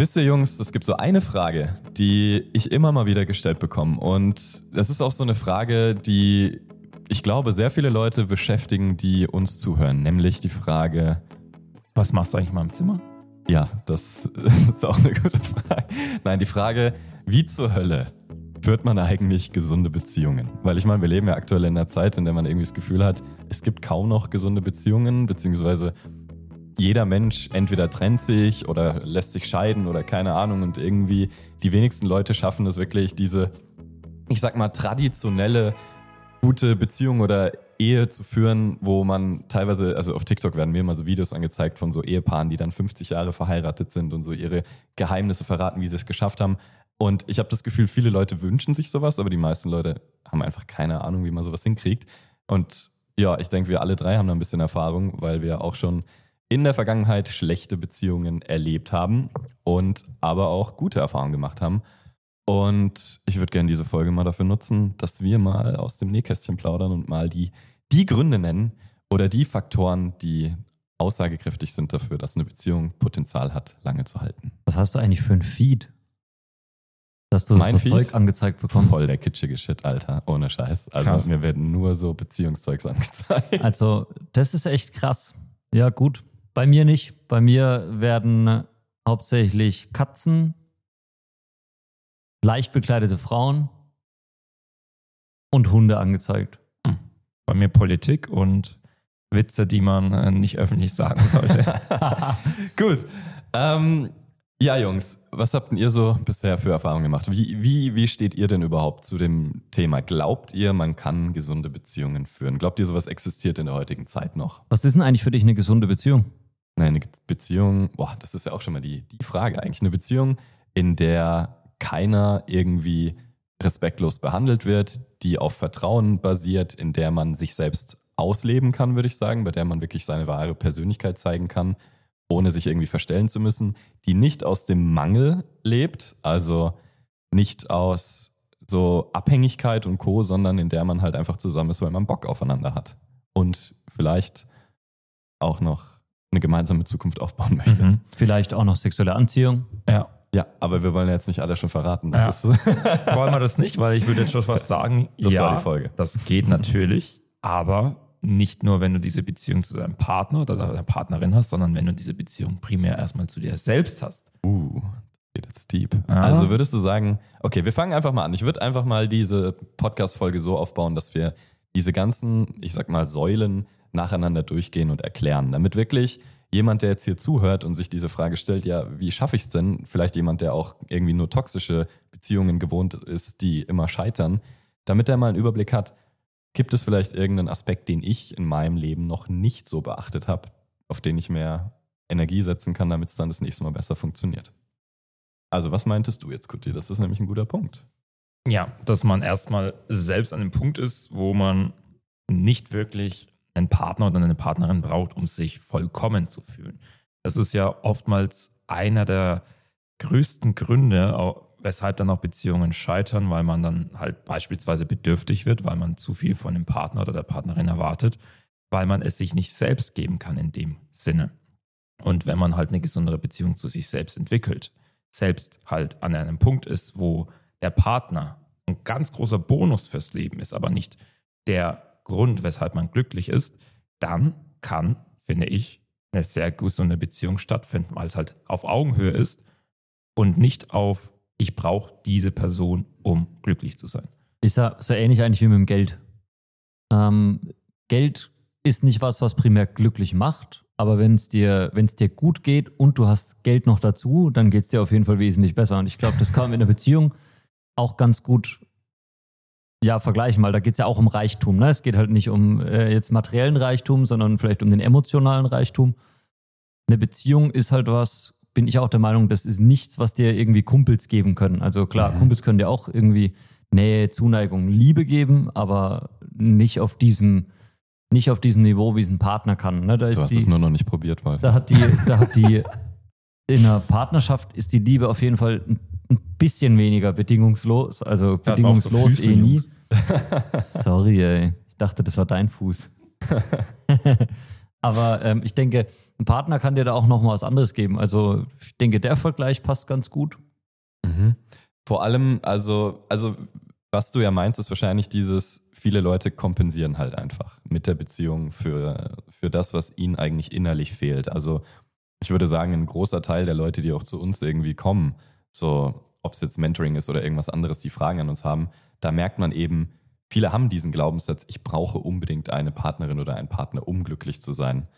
Wisst ihr, Jungs, es gibt so eine Frage, die ich immer mal wieder gestellt bekomme. Und das ist auch so eine Frage, die ich glaube, sehr viele Leute beschäftigen, die uns zuhören. Nämlich die Frage: Was machst du eigentlich mal im Zimmer? Ja, das ist auch eine gute Frage. Nein, die Frage: Wie zur Hölle führt man eigentlich gesunde Beziehungen? Weil ich meine, wir leben ja aktuell in einer Zeit, in der man irgendwie das Gefühl hat, es gibt kaum noch gesunde Beziehungen, beziehungsweise jeder Mensch entweder trennt sich oder lässt sich scheiden oder keine Ahnung und irgendwie die wenigsten Leute schaffen es wirklich, diese, ich sag mal, traditionelle gute Beziehung oder Ehe zu führen, wo man teilweise, also auf TikTok werden mir immer so Videos angezeigt von so Ehepaaren, die dann 50 Jahre verheiratet sind und so ihre Geheimnisse verraten, wie sie es geschafft haben. Und ich habe das Gefühl, viele Leute wünschen sich sowas, aber die meisten Leute haben einfach keine Ahnung, wie man sowas hinkriegt. Und ja, ich denke, wir alle drei haben da ein bisschen Erfahrung, weil wir auch schon in der Vergangenheit schlechte Beziehungen erlebt haben und aber auch gute Erfahrungen gemacht haben. Und ich würde gerne diese Folge mal dafür nutzen, dass wir mal aus dem Nähkästchen plaudern und mal die, die Gründe nennen oder die Faktoren, die aussagekräftig sind dafür, dass eine Beziehung Potenzial hat, lange zu halten. Was hast du eigentlich für ein Feed? Dass du Mein so Feed? Zeug angezeigt bekommst. Voll der kitschige Shit, Alter. Ohne Scheiß. Also Krass. mir werden nur so Beziehungszeugs angezeigt. Also, das ist echt krass. Ja, gut. Bei mir nicht. Bei mir werden hauptsächlich Katzen, leicht bekleidete Frauen und Hunde angezeigt. Bei mir Politik und Witze, die man äh, nicht öffentlich sagen sollte. Gut. Ähm, ja, Jungs, was habt denn ihr so bisher für Erfahrungen gemacht? Wie, wie, wie steht ihr denn überhaupt zu dem Thema? Glaubt ihr, man kann gesunde Beziehungen führen? Glaubt ihr, sowas existiert in der heutigen Zeit noch? Was ist denn eigentlich für dich eine gesunde Beziehung? Eine Beziehung, boah, das ist ja auch schon mal die, die Frage eigentlich. Eine Beziehung, in der keiner irgendwie respektlos behandelt wird, die auf Vertrauen basiert, in der man sich selbst ausleben kann, würde ich sagen, bei der man wirklich seine wahre Persönlichkeit zeigen kann, ohne sich irgendwie verstellen zu müssen, die nicht aus dem Mangel lebt, also nicht aus so Abhängigkeit und Co., sondern in der man halt einfach zusammen ist, weil man Bock aufeinander hat. Und vielleicht auch noch eine gemeinsame Zukunft aufbauen möchte. Mhm. Vielleicht auch noch sexuelle Anziehung. ja. Ja, aber wir wollen jetzt nicht alle schon verraten. Ja. Wollen wir das nicht, weil ich würde jetzt schon was sagen. Das ja, war die Folge. Das geht natürlich, aber nicht nur, wenn du diese Beziehung zu deinem Partner oder deiner Partnerin hast, sondern wenn du diese Beziehung primär erstmal zu dir selbst hast. uh, geht jetzt deep. Ah. Also würdest du sagen, okay, wir fangen einfach mal an. Ich würde einfach mal diese Podcast-Folge so aufbauen, dass wir diese ganzen, ich sag mal, Säulen nacheinander durchgehen und erklären, damit wirklich jemand, der jetzt hier zuhört und sich diese Frage stellt, ja, wie schaffe ich es denn? Vielleicht jemand, der auch irgendwie nur toxische Beziehungen gewohnt ist, die immer scheitern, damit er mal einen Überblick hat, gibt es vielleicht irgendeinen Aspekt, den ich in meinem Leben noch nicht so beachtet habe, auf den ich mehr Energie setzen kann, damit es dann das nächste Mal besser funktioniert. Also, was meintest du jetzt, Kuti? Das ist nämlich ein guter Punkt. Ja, dass man erstmal selbst an dem Punkt ist, wo man nicht wirklich einen Partner oder eine Partnerin braucht, um sich vollkommen zu fühlen. Das ist ja oftmals einer der größten Gründe, weshalb dann auch Beziehungen scheitern, weil man dann halt beispielsweise bedürftig wird, weil man zu viel von dem Partner oder der Partnerin erwartet, weil man es sich nicht selbst geben kann in dem Sinne. Und wenn man halt eine gesundere Beziehung zu sich selbst entwickelt, selbst halt an einem Punkt ist, wo der Partner ein ganz großer Bonus fürs Leben ist, aber nicht der Grund, weshalb man glücklich ist, dann kann, finde ich, eine sehr gesunde Beziehung stattfinden, weil es halt auf Augenhöhe ist und nicht auf, ich brauche diese Person, um glücklich zu sein. Ist ja so ähnlich eigentlich wie mit dem Geld. Ähm, Geld ist nicht was, was primär glücklich macht, aber wenn es dir, dir gut geht und du hast Geld noch dazu, dann geht es dir auf jeden Fall wesentlich besser. Und ich glaube, das man in der Beziehung auch ganz gut ja, vergleichen, weil da geht es ja auch um Reichtum. Ne? Es geht halt nicht um äh, jetzt materiellen Reichtum, sondern vielleicht um den emotionalen Reichtum. Eine Beziehung ist halt was, bin ich auch der Meinung, das ist nichts, was dir irgendwie Kumpels geben können. Also klar, Mhm. Kumpels können dir auch irgendwie Nähe, Zuneigung, Liebe geben, aber nicht auf diesem, nicht auf diesem Niveau, wie es ein Partner kann. Ne? Da ist Du hast die, es nur noch nicht probiert, Wolf. da hat die, da hat die, in einer Partnerschaft ist die Liebe auf jeden Fall ein, bisschen weniger bedingungslos, also bedingungslos eh nie. Sorry, ey. Ich dachte, das war dein Fuß. Aber ähm, ich denke, ein Partner kann dir da auch noch mal was anderes geben. Also ich denke, der Vergleich passt ganz gut. Mhm. Vor allem, also, also was du ja meinst, ist wahrscheinlich dieses, viele Leute kompensieren halt einfach mit der Beziehung für, für das, was ihnen eigentlich innerlich fehlt. Also ich würde sagen, ein großer Teil der Leute, die auch zu uns irgendwie kommen, so ob es jetzt Mentoring ist oder irgendwas anderes, die Fragen an uns haben, da merkt man eben, viele haben diesen Glaubenssatz, ich brauche unbedingt eine Partnerin oder einen Partner, um glücklich zu sein.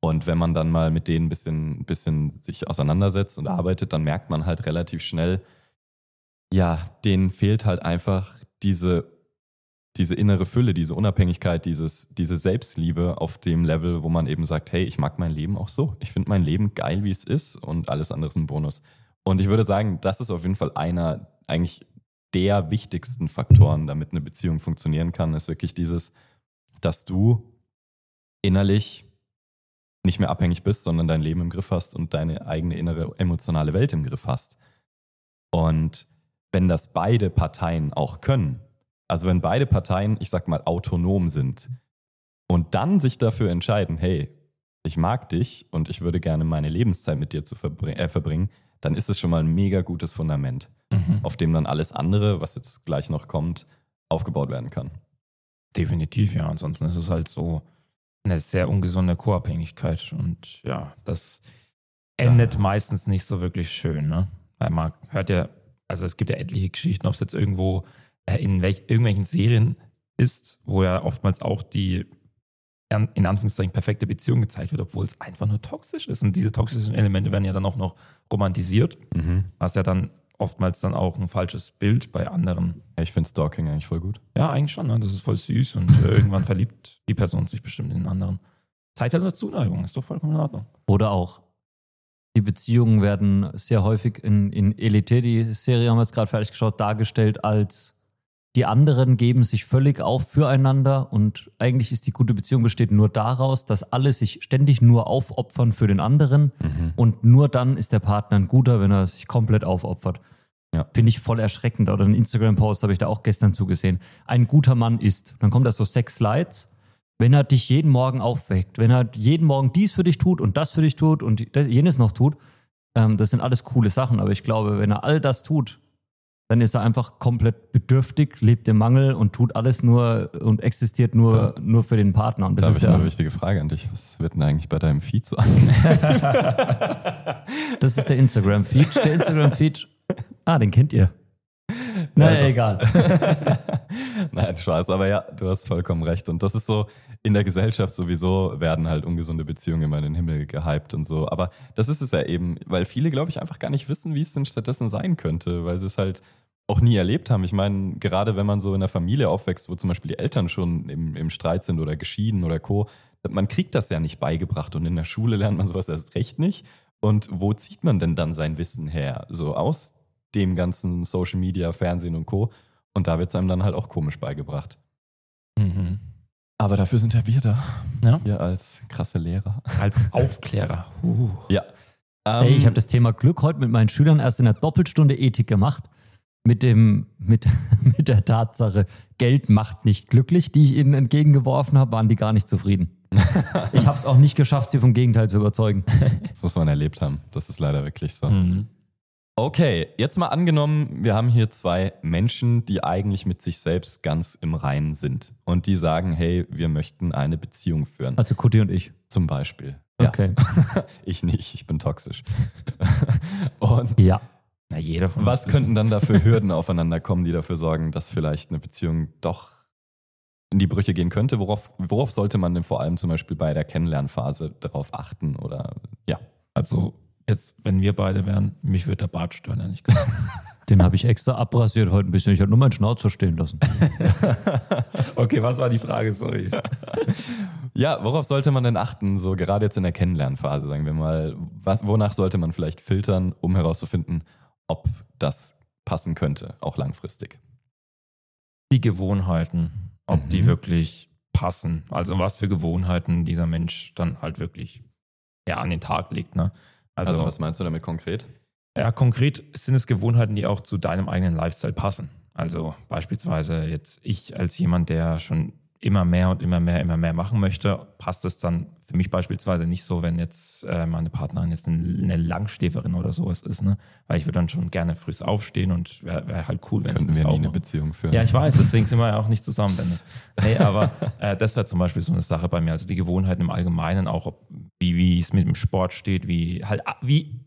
Und wenn man dann mal mit denen ein bisschen, bisschen sich auseinandersetzt und arbeitet, dann merkt man halt relativ schnell, ja, denen fehlt halt einfach diese, diese innere Fülle, diese Unabhängigkeit, dieses, diese Selbstliebe auf dem Level, wo man eben sagt, hey, ich mag mein Leben auch so. Ich finde mein Leben geil, wie es ist und alles andere ist ein Bonus. Und ich würde sagen, das ist auf jeden Fall einer eigentlich der wichtigsten Faktoren, damit eine Beziehung funktionieren kann, ist wirklich dieses, dass du innerlich nicht mehr abhängig bist, sondern dein Leben im Griff hast und deine eigene innere emotionale Welt im Griff hast. Und wenn das beide Parteien auch können, also wenn beide Parteien, ich sag mal, autonom sind und dann sich dafür entscheiden, hey, ich mag dich und ich würde gerne meine Lebenszeit mit dir zu verbring äh, verbringen, dann ist es schon mal ein mega gutes Fundament, mhm. auf dem dann alles andere, was jetzt gleich noch kommt, aufgebaut werden kann. Definitiv, ja. Ansonsten ist es halt so, eine sehr ungesunde Co-Abhängigkeit. Und ja, das endet ja. meistens nicht so wirklich schön, ne? Weil man hört ja, also es gibt ja etliche Geschichten, ob es jetzt irgendwo in welch, irgendwelchen Serien ist, wo ja oftmals auch die in Anführungszeichen perfekte Beziehung gezeigt wird, obwohl es einfach nur toxisch ist. Und diese toxischen Elemente werden ja dann auch noch romantisiert, mhm. was ja dann oftmals dann auch ein falsches Bild bei anderen. Ja, ich finde Stalking eigentlich voll gut. Ja, eigentlich schon. Ne? Das ist voll süß und äh, irgendwann verliebt die Person sich bestimmt in den anderen. Zeit halt nur Zuneigung, ist doch vollkommen in Ordnung. Oder auch, die Beziehungen werden sehr häufig in, in Elite, die Serie haben wir jetzt gerade fertig geschaut, dargestellt als die anderen geben sich völlig auf füreinander und eigentlich ist die gute Beziehung besteht nur daraus, dass alle sich ständig nur aufopfern für den anderen mhm. und nur dann ist der Partner ein guter, wenn er sich komplett aufopfert. Ja. Finde ich voll erschreckend. Oder ein Instagram-Post habe ich da auch gestern zugesehen. Ein guter Mann ist. Dann kommt da so sechs Slides. Wenn er dich jeden Morgen aufweckt, wenn er jeden Morgen dies für dich tut und das für dich tut und jenes noch tut, ähm, das sind alles coole Sachen. Aber ich glaube, wenn er all das tut, dann ist er einfach komplett bedürftig, lebt im Mangel und tut alles nur und existiert nur, da, nur für den Partner. Und das da ist ja eine wichtige Frage an dich. Was wird denn eigentlich bei deinem Feed so angezeigt? das ist der Instagram-Feed. Der Instagram-Feed, ah, den kennt ihr. Naja, egal. Nein, Spaß, aber ja, du hast vollkommen recht. Und das ist so, in der Gesellschaft sowieso werden halt ungesunde Beziehungen immer in den Himmel gehypt und so. Aber das ist es ja eben, weil viele, glaube ich, einfach gar nicht wissen, wie es denn stattdessen sein könnte, weil sie es halt auch nie erlebt haben. Ich meine, gerade wenn man so in einer Familie aufwächst, wo zum Beispiel die Eltern schon im, im Streit sind oder geschieden oder co., man kriegt das ja nicht beigebracht und in der Schule lernt man sowas erst recht nicht. Und wo zieht man denn dann sein Wissen her? So aus dem ganzen Social Media, Fernsehen und Co. Und da wird es einem dann halt auch komisch beigebracht. Mhm. Aber dafür sind ja wir da. Ja. Wir als krasse Lehrer. Als Aufklärer. Uh. Ja. Ähm, hey, ich habe das Thema Glück heute mit meinen Schülern erst in der Doppelstunde Ethik gemacht. Mit, dem, mit, mit der Tatsache, Geld macht nicht glücklich, die ich ihnen entgegengeworfen habe, waren die gar nicht zufrieden. ich habe es auch nicht geschafft, sie vom Gegenteil zu überzeugen. Das muss man erlebt haben. Das ist leider wirklich so. Mhm. Okay, jetzt mal angenommen, wir haben hier zwei Menschen, die eigentlich mit sich selbst ganz im Reinen sind und die sagen, hey, wir möchten eine Beziehung führen. Also Kuti und ich. Zum Beispiel. Ja. Okay. ich nicht, ich bin toxisch. und ja. Na, jeder von was könnten dann dafür Hürden aufeinander kommen, die dafür sorgen, dass vielleicht eine Beziehung doch in die Brüche gehen könnte? Worauf, worauf sollte man denn vor allem zum Beispiel bei der Kennenlernphase darauf achten? Oder ja. Also Jetzt, wenn wir beide wären, mich würde der Bart stören, ehrlich gesagt. Den habe ich extra abrasiert heute ein bisschen. Ich habe nur meinen Schnauzer stehen lassen. okay, was war die Frage? Sorry. Ja, worauf sollte man denn achten, so gerade jetzt in der Kennenlernphase, sagen wir mal? Was, wonach sollte man vielleicht filtern, um herauszufinden, ob das passen könnte, auch langfristig? Die Gewohnheiten, ob mhm. die wirklich passen. Also was für Gewohnheiten dieser Mensch dann halt wirklich ja, an den Tag legt. Ne? Also, also, was meinst du damit konkret? Ja, konkret sind es Gewohnheiten, die auch zu deinem eigenen Lifestyle passen. Also beispielsweise jetzt ich als jemand, der schon immer mehr und immer mehr, immer mehr machen möchte, passt es dann für mich beispielsweise nicht so, wenn jetzt äh, meine Partnerin jetzt eine Langschläferin oder sowas ist, ne? Weil ich würde dann schon gerne früh aufstehen und wäre wär halt cool, wenn Könnten sie das wir auch nie eine. Beziehung führen. Ja, ich weiß, deswegen sind wir ja auch nicht zusammen, Dennis. Nee, aber äh, das wäre zum Beispiel so eine Sache bei mir. Also die Gewohnheiten im Allgemeinen, auch ob, wie, wie es mit dem Sport steht, wie halt ah, wie,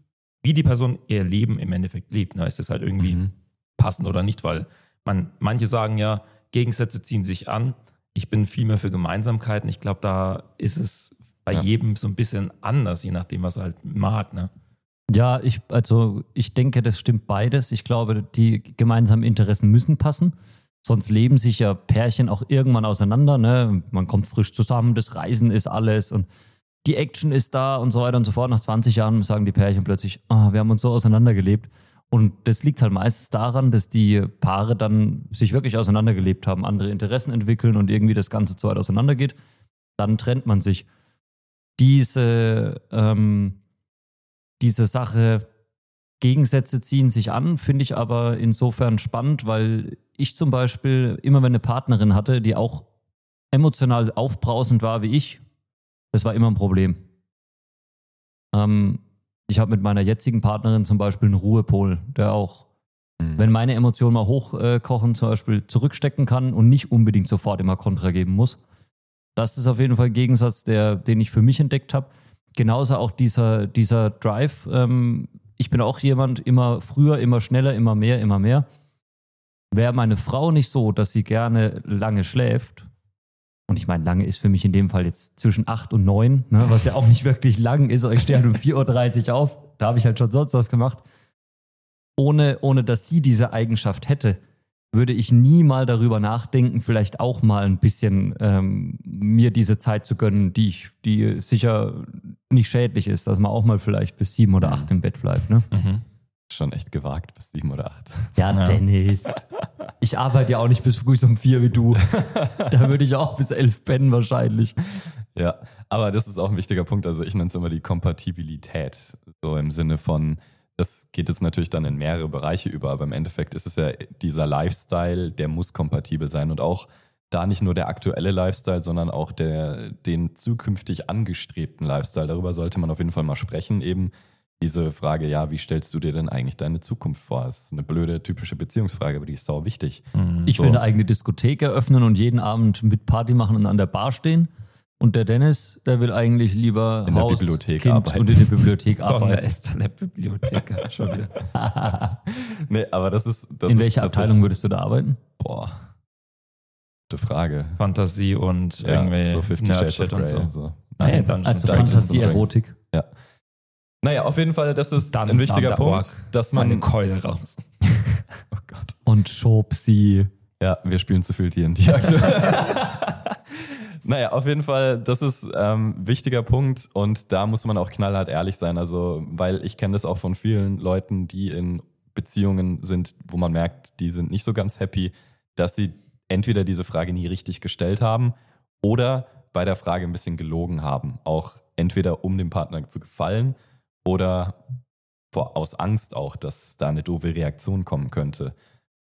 wie die Person ihr Leben im Endeffekt lebt. Ne? Ist das halt irgendwie Mhm. passend oder nicht? Weil man, manche sagen ja, Gegensätze ziehen sich an. Ich bin viel mehr für Gemeinsamkeiten. Ich glaube, da ist es bei Ja. jedem so ein bisschen anders, je nachdem, was er halt mag. Ne? Ja, ich, also ich denke, das stimmt beides. Ich glaube, die gemeinsamen Interessen müssen passen. Sonst leben sich ja Pärchen auch irgendwann auseinander. Ne? Man kommt frisch zusammen, das Reisen ist alles und die Action ist da und so weiter und so fort. Nach 20 Jahren sagen die Pärchen plötzlich, ah, wir haben uns so auseinandergelebt. Und das liegt halt meistens daran, dass die Paare dann sich wirklich auseinandergelebt haben, andere Interessen entwickeln und irgendwie das Ganze zu weit auseinandergeht. Dann trennt man sich. Diese, ähm, diese Sache, Gegensätze ziehen sich an, finde ich aber insofern spannend, weil ich zum Beispiel immer, wenn eine Partnerin hatte, die auch emotional aufbrausend war wie ich, das war immer ein Problem. Ähm, ich habe mit meiner jetzigen Partnerin zum Beispiel einen Ruhepol, der auch, Mhm. wenn meine Emotionen mal hochkochen, zum Beispiel zurückstecken kann und nicht unbedingt sofort immer Kontra geben muss. Das ist auf jeden Fall ein Gegensatz, der, den ich für mich entdeckt habe. Genauso auch dieser, dieser Drive. Ähm, ich bin auch jemand, immer früher, immer schneller, immer mehr, immer mehr. Wäre meine Frau nicht so, dass sie gerne lange schläft, und ich meine, lange ist für mich in dem Fall jetzt zwischen 8 und 9, ne, was ja auch nicht wirklich lang ist. Ich stehe halt um 4.30 Uhr auf, da habe ich halt schon sonst was gemacht. Ohne, ohne dass sie diese Eigenschaft hätte, würde ich nie mal darüber nachdenken, vielleicht auch mal ein bisschen ähm, mir diese Zeit zu gönnen, die ich, die sicher nicht schädlich ist, dass man auch mal vielleicht bis sieben oder acht im Bett bleibt. Ne? Mhm. Schon echt gewagt bis sieben oder acht. Ja. Dennis. Ich arbeite ja auch nicht bis früh um vier wie du. Da würde ich auch bis elf pennen wahrscheinlich. Ja, aber das ist auch ein wichtiger Punkt. Also ich nenne es immer die Kompatibilität. So im Sinne von, das geht jetzt natürlich dann in mehrere Bereiche über, aber im Endeffekt ist es ja dieser Lifestyle, der muss kompatibel sein und auch da nicht nur der aktuelle Lifestyle, sondern auch der, den zukünftig angestrebten Lifestyle. Darüber sollte man auf jeden Fall mal sprechen. Eben diese Frage, ja, wie stellst du dir denn eigentlich deine Zukunft vor? Das ist eine blöde, typische Beziehungsfrage, aber die ist sau wichtig. Mhm. Ich So. will eine eigene Diskothek eröffnen und jeden Abend mit Party machen und an der Bar stehen. Und der Dennis, der will eigentlich lieber In der Haus, Bibliothek kind arbeiten. und in der Bibliothek arbeiten. ist an der Bibliothek schon wieder. nee, aber das ist. Das in welcher Abteilung würdest du da arbeiten? Boah. Gute Frage. Fantasie und Ja, irgendwie so 50 Shades of Nerdshit und Grey. so. So. Nein, Dungeons also Fantasie, und Dragons. Naja, auf jeden Fall, das ist Dann- ein wichtiger Punkt, dass man. Keule raus. Oh Gott. Und schob sie. Ja, wir spielen zu viel D&D aktuell. naja, auf jeden Fall, das ist ähm, ein wichtiger Punkt und da muss man auch knallhart ehrlich sein. Also, weil ich kenne das auch von vielen Leuten, die in Beziehungen sind, wo man merkt, die sind nicht so ganz happy, dass sie entweder diese Frage nie richtig gestellt haben oder bei der Frage ein bisschen gelogen haben. Auch entweder um dem Partner zu gefallen oder vor, aus Angst auch, dass da eine doofe Reaktion kommen könnte.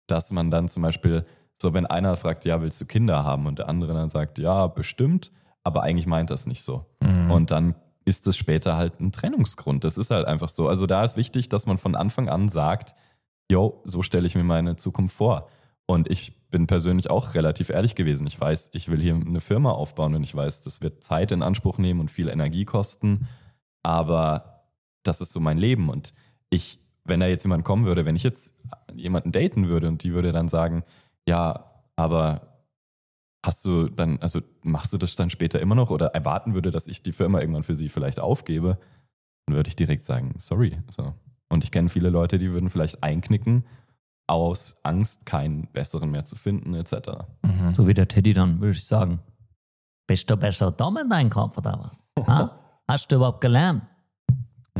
Dass man dann zum Beispiel, so wenn einer fragt, ja, willst du Kinder haben? Und der andere dann sagt, ja, bestimmt, aber eigentlich meint das nicht so. Mhm. Und dann ist es später halt ein Trennungsgrund. Das ist halt einfach so. Also da ist wichtig, dass man von Anfang an sagt, yo, so stelle ich mir meine Zukunft vor. Und ich bin persönlich auch relativ ehrlich gewesen. Ich weiß, ich will hier eine Firma aufbauen und ich weiß, das wird Zeit in Anspruch nehmen und viel Energie kosten. Aber das ist so mein Leben. Und ich, wenn da jetzt jemand kommen würde, wenn ich jetzt jemanden daten würde und die würde dann sagen, ja, aber hast du dann, also machst du das dann später immer noch oder erwarten würde, dass ich die Firma irgendwann für sie vielleicht aufgebe, dann würde ich direkt sagen, sorry. So. Und ich kenne viele Leute, die würden vielleicht einknicken, aus Angst, keinen besseren mehr zu finden, etc. Mhm. So wie der Teddy dann, würde ich sagen. Bist du besser dumm in deinem Kopf oder was? Ha? Hast du überhaupt gelernt?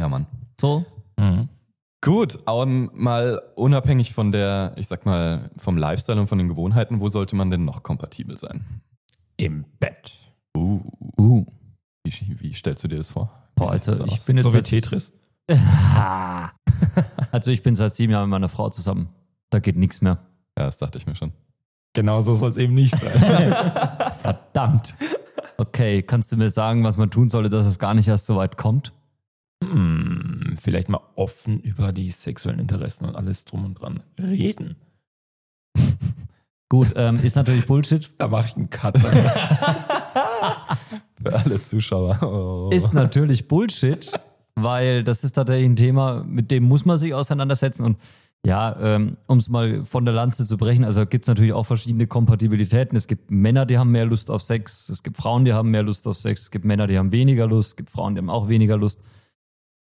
Ja, Mann. So? Mhm. Gut, um, mal unabhängig von der, ich sag mal, vom Lifestyle und von den Gewohnheiten, wo sollte man denn noch kompatibel sein? Im Bett. Uh, Uh. wie, wie stellst du dir das vor? Boah, Alter, das ich bin jetzt So wie Tetris. Also ich bin seit sieben Jahren mit meiner Frau zusammen. Da geht nichts mehr. Ja, das dachte ich mir schon. Genau so soll es eben nicht sein. Verdammt. Okay, kannst du mir sagen, was man tun sollte, dass es gar nicht erst so weit kommt? Hm, vielleicht mal offen über die sexuellen Interessen und alles drum und dran reden. Gut, ähm, ist natürlich Bullshit. Da mache ich einen Cut. Für alle Zuschauer. Oh. Ist natürlich Bullshit, weil das ist tatsächlich ein Thema, mit dem muss man sich auseinandersetzen. Und ja, ähm, um es mal von der Lanze zu brechen, also gibt es natürlich auch verschiedene Kompatibilitäten. Es gibt Männer, die haben mehr Lust auf Sex, es gibt Frauen, die haben mehr Lust auf Sex, es gibt Männer, die haben weniger Lust, es gibt Frauen, die haben auch weniger Lust.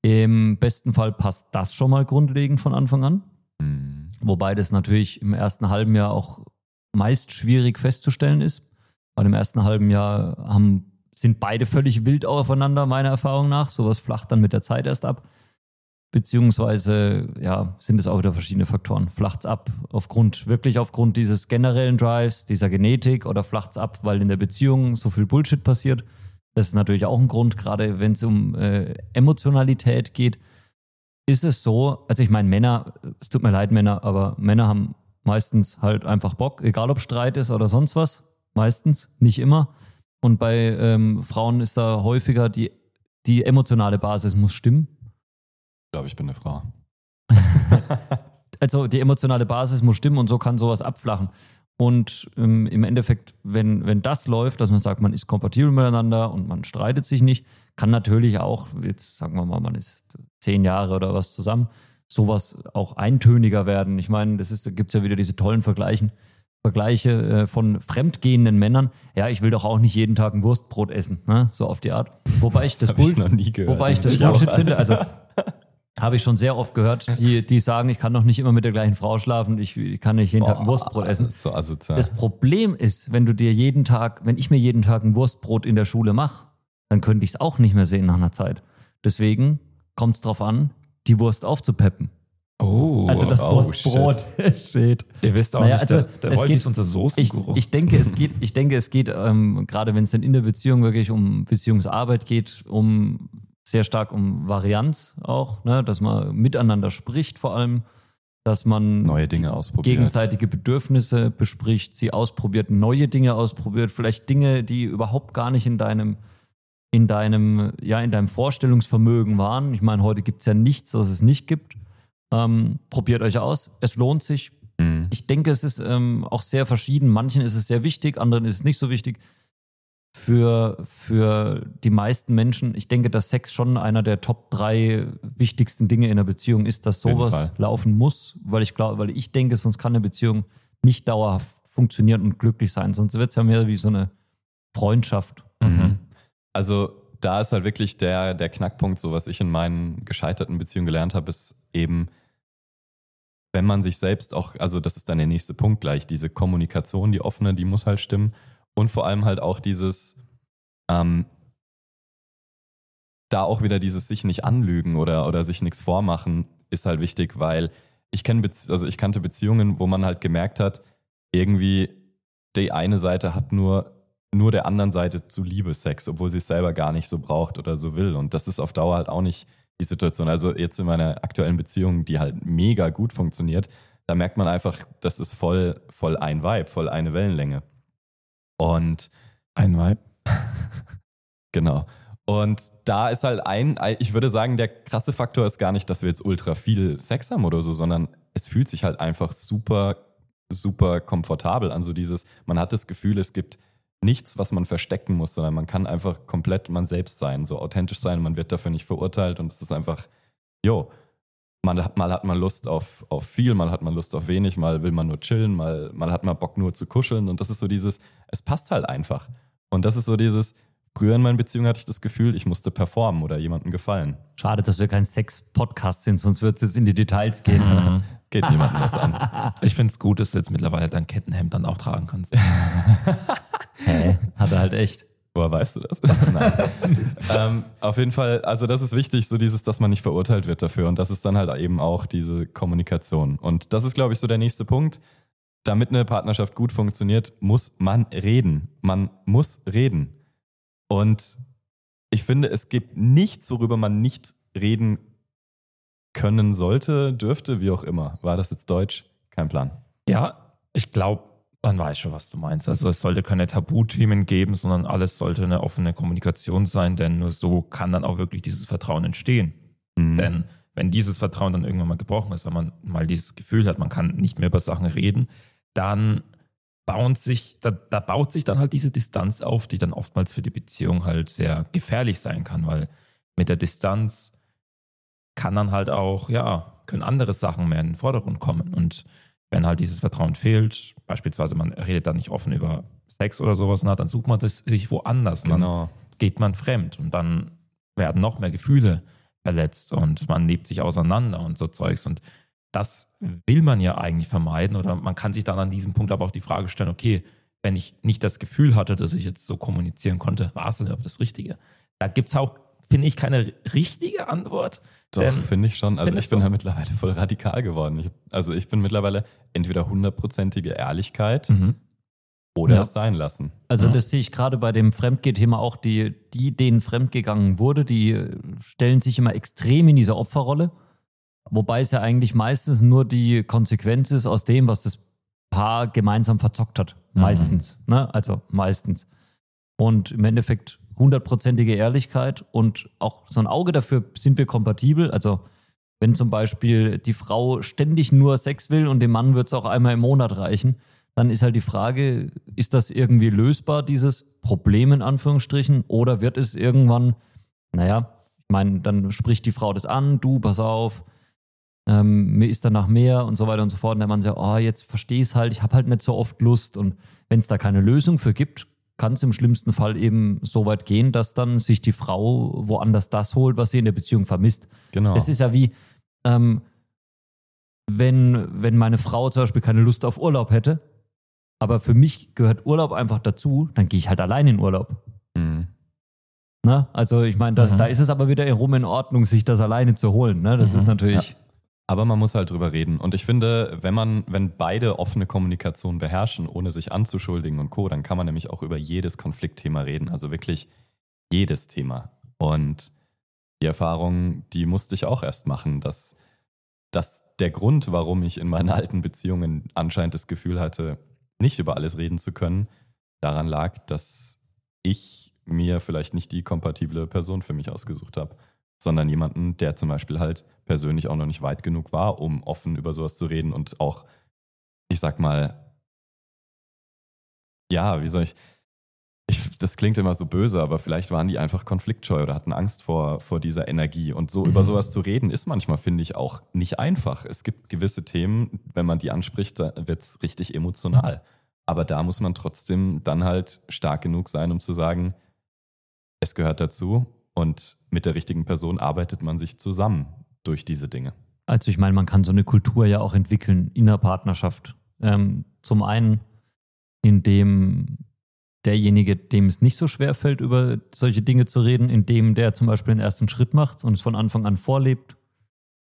Im besten Fall passt das schon mal grundlegend von Anfang an. Hm. Wobei das natürlich im ersten halben Jahr auch meist schwierig festzustellen ist. Weil im ersten halben Jahr haben, sind beide völlig wild aufeinander, meiner Erfahrung nach. Sowas flacht dann mit der Zeit erst ab. Beziehungsweise, ja, sind es auch wieder verschiedene Faktoren. Flacht's ab aufgrund, wirklich aufgrund dieses generellen Drives, dieser Genetik oder flacht's ab, weil in der Beziehung so viel Bullshit passiert. Das ist natürlich auch ein Grund, gerade wenn es um äh, Emotionalität geht. Ist es so, also ich meine, Männer, es tut mir leid, Männer, aber Männer haben meistens halt einfach Bock, egal ob Streit ist oder sonst was. Meistens, nicht immer. Und bei ähm, Frauen ist da häufiger die, die emotionale Basis muss stimmen. Ich glaube, ich bin eine Frau. Also die emotionale Basis muss stimmen und so kann sowas abflachen. Und ähm, im Endeffekt, wenn, wenn das läuft, dass man sagt, man ist kompatibel miteinander und man streitet sich nicht, kann natürlich auch, jetzt sagen wir mal, man ist zehn Jahre oder was zusammen, sowas auch eintöniger werden. Ich meine, das ist, da gibt es ja wieder diese tollen Vergleichen, Vergleiche äh, von fremdgehenden Männern. Ja, ich will doch auch nicht jeden Tag ein Wurstbrot essen, ne? so auf die Art. Wobei ich das, ich Bull- gehört. Wobei ich das Ich Bullshit finde. Also habe ich schon sehr oft gehört, die, die sagen, ich kann doch nicht immer mit der gleichen Frau schlafen, ich, ich kann nicht jeden Tag ein Wurstbrot essen. So asozial. Das Problem ist, wenn du dir jeden Tag, wenn ich mir jeden Tag ein Wurstbrot in der Schule mache, dann könnte ich es auch nicht mehr sehen nach einer Zeit. Deswegen kommt es darauf an, die Wurst aufzupeppen. Oh, Also das oh, Wurstbrot. Shit. Ihr wisst auch Naja, nicht, also, der, der es geht- ist unser Ich, Soßengeruch. ich denke, es geht, ich denke, es geht, ähm, gerade wenn es dann in der Beziehung wirklich um Beziehungsarbeit geht, um sehr stark um Varianz auch, ne? dass man miteinander spricht vor allem, dass man Neue Dinge ausprobiert. gegenseitige Bedürfnisse bespricht, sie ausprobiert, neue Dinge ausprobiert, vielleicht Dinge, die überhaupt gar nicht in deinem, in deinem, ja, in deinem Vorstellungsvermögen waren. Ich meine, heute gibt es ja nichts, was es nicht gibt. Ähm, probiert euch aus. Es lohnt sich. Mhm. Ich denke, es ist ähm, auch sehr verschieden. Manchen ist es sehr wichtig, anderen ist es nicht so wichtig. Für, für die meisten Menschen, ich denke, dass Sex schon einer der Top drei wichtigsten Dinge in einer Beziehung ist, dass sowas laufen muss, weil ich glaube, weil ich denke, sonst kann eine Beziehung nicht dauerhaft funktionieren und glücklich sein. Sonst wird es ja mehr wie so eine Freundschaft. Mhm. Also da ist halt wirklich der, der Knackpunkt, so was ich in meinen gescheiterten Beziehungen gelernt habe, ist eben, wenn man sich selbst auch, also das ist dann der nächste Punkt gleich, diese Kommunikation, die offene, die muss halt stimmen. Und vor allem halt auch dieses, ähm, da auch wieder dieses sich nicht anlügen oder, oder sich nichts vormachen, ist halt wichtig, weil ich kenne, also ich kannte Beziehungen, wo man halt gemerkt hat, irgendwie die eine Seite hat nur, nur der anderen Seite zuliebe Sex, obwohl sie es selber gar nicht so braucht oder so will. Und das ist auf Dauer halt auch nicht die Situation. Also jetzt in meiner aktuellen Beziehung, die halt mega gut funktioniert, da merkt man einfach, das ist voll, voll ein Vibe, voll eine Wellenlänge. Und Ein Vibe. Genau. Und da ist halt ein, ich würde sagen, der krasse Faktor ist gar nicht, dass wir jetzt ultra viel Sex haben oder so, sondern es fühlt sich halt einfach super, super komfortabel an. So dieses, man hat das Gefühl, es gibt nichts, was man verstecken muss, sondern man kann einfach komplett man selbst sein, so authentisch sein, man wird dafür nicht verurteilt und es ist einfach, jo, man hat, mal hat man Lust auf, auf viel, mal hat man Lust auf wenig, mal will man nur chillen, mal, mal hat man Bock nur zu kuscheln und das ist so dieses, es passt halt einfach. Und das ist so dieses, früher in meinen Beziehungen hatte ich das Gefühl, ich musste performen oder jemandem gefallen. Schade, dass wir kein Sex-Podcast sind, sonst wird es jetzt in die Details gehen. Mhm. Geht niemandem was an. Ich finde es gut, dass du jetzt mittlerweile dein Kettenhemd dann auch tragen kannst. Hä? Hat er halt echt. Woher weißt du das? Nein. ähm, auf jeden Fall, also das ist wichtig, so dieses, dass man nicht verurteilt wird dafür. Und das ist dann halt eben auch diese Kommunikation. Und das ist, glaube ich, so der nächste Punkt. Damit eine Partnerschaft gut funktioniert, muss man reden. Man muss reden. Und ich finde, es gibt nichts, worüber man nicht reden können sollte, dürfte, wie auch immer. War das jetzt Deutsch? Kein Plan. Ja, ich glaube, man weiß schon, was du meinst. Also es sollte keine Tabuthemen geben, sondern alles sollte eine offene Kommunikation sein, denn nur so kann dann auch wirklich dieses Vertrauen entstehen. Mhm. Denn wenn dieses Vertrauen dann irgendwann mal gebrochen ist, wenn man mal dieses Gefühl hat, man kann nicht mehr über Sachen reden, dann baut sich, da, da baut sich dann halt diese Distanz auf, die dann oftmals für die Beziehung halt sehr gefährlich sein kann, weil mit der Distanz kann dann halt auch, ja, können andere Sachen mehr in den Vordergrund kommen. Und wenn halt dieses Vertrauen fehlt, beispielsweise man redet da nicht offen über Sex oder sowas, na, dann sucht man das sich woanders. Und dann Genau. geht man fremd und dann werden noch mehr Gefühle verletzt und man lebt sich auseinander und so Zeugs. Und das will man ja eigentlich vermeiden oder man kann sich dann an diesem Punkt aber auch die Frage stellen, okay, wenn ich nicht das Gefühl hatte, dass ich jetzt so kommunizieren konnte, war es denn überhaupt das Richtige? Da gibt es auch, finde ich, keine richtige Antwort. Doch, finde ich schon. Also ich bin du? da mittlerweile voll radikal geworden. Ich, also ich bin mittlerweile entweder hundertprozentige Ehrlichkeit oder Ja. es sein lassen. Also Ja. das sehe ich gerade bei dem Fremdgeh-Thema auch, die, die, denen fremdgegangen wurde, die stellen sich immer extrem in diese Opferrolle. Wobei es ja eigentlich meistens nur die Konsequenz ist aus dem, was das Paar gemeinsam verzockt hat. Mhm. Meistens. Ne? Also meistens. Und im Endeffekt hundertprozentige Ehrlichkeit und auch so ein Auge dafür, sind wir kompatibel. Also wenn zum Beispiel die Frau ständig nur Sex will und dem Mann wird es auch einmal im Monat reichen, dann ist halt die Frage, ist das irgendwie lösbar, dieses Problem in Anführungsstrichen, oder wird es irgendwann, naja, ich meine, dann spricht die Frau das an, du, pass auf, ähm, mir ist danach mehr und so weiter und so fort. Und der Mann sagt, oh, jetzt verstehe ich es halt, ich habe halt nicht so oft Lust. Und wenn es da keine Lösung für gibt, kann es im schlimmsten Fall eben so weit gehen, dass dann sich die Frau woanders das holt, was sie in der Beziehung vermisst. Genau. Es ist ja wie, ähm, wenn, wenn meine Frau zum Beispiel keine Lust auf Urlaub hätte, aber für mich gehört Urlaub einfach dazu, dann gehe ich halt allein in Urlaub. Mhm. Ne? Also ich meine, da, Mhm. da ist es aber wieder rum in Ordnung, sich das alleine zu holen. Ne? Das Mhm. ist natürlich. Aber man muss halt drüber reden. Und ich finde, wenn man, wenn beide offene Kommunikation beherrschen, ohne sich anzuschuldigen und Co., dann kann man nämlich auch über jedes Konfliktthema reden. Also wirklich jedes Thema. Und die Erfahrung, die musste ich auch erst machen, dass, dass der Grund, warum ich in meinen alten Beziehungen anscheinend das Gefühl hatte, nicht über alles reden zu können, daran lag, dass ich mir vielleicht nicht die kompatible Person für mich ausgesucht habe sondern jemanden, der zum Beispiel halt persönlich auch noch nicht weit genug war, um offen über sowas zu reden und auch, ich sag mal, ja, wie soll ich, ich das klingt immer so böse, aber vielleicht waren die einfach konfliktscheu oder hatten Angst vor, vor dieser Energie. Und so über Mhm. sowas zu reden, ist manchmal, finde ich, auch nicht einfach. Es gibt gewisse Themen, wenn man die anspricht, da wird es richtig emotional. Aber da muss man trotzdem dann halt stark genug sein, um zu sagen, es gehört dazu und mit der richtigen Person arbeitet man sich zusammen durch diese Dinge. Also ich meine, man kann so eine Kultur ja auch entwickeln in der Partnerschaft. Ähm, zum einen, indem derjenige, dem es nicht so schwer fällt, über solche Dinge zu reden, indem der zum Beispiel den ersten Schritt macht und es von Anfang an vorlebt.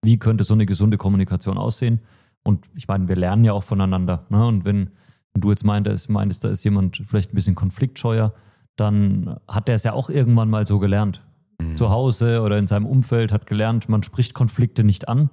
Wie könnte so eine gesunde Kommunikation aussehen? Und ich meine, wir lernen ja auch voneinander. Ne? Und wenn, wenn du jetzt meintest, meintest, da ist jemand vielleicht ein bisschen konfliktscheuer, dann hat der es ja auch irgendwann mal so gelernt. Zu Hause oder in seinem Umfeld hat gelernt, man spricht Konflikte nicht an.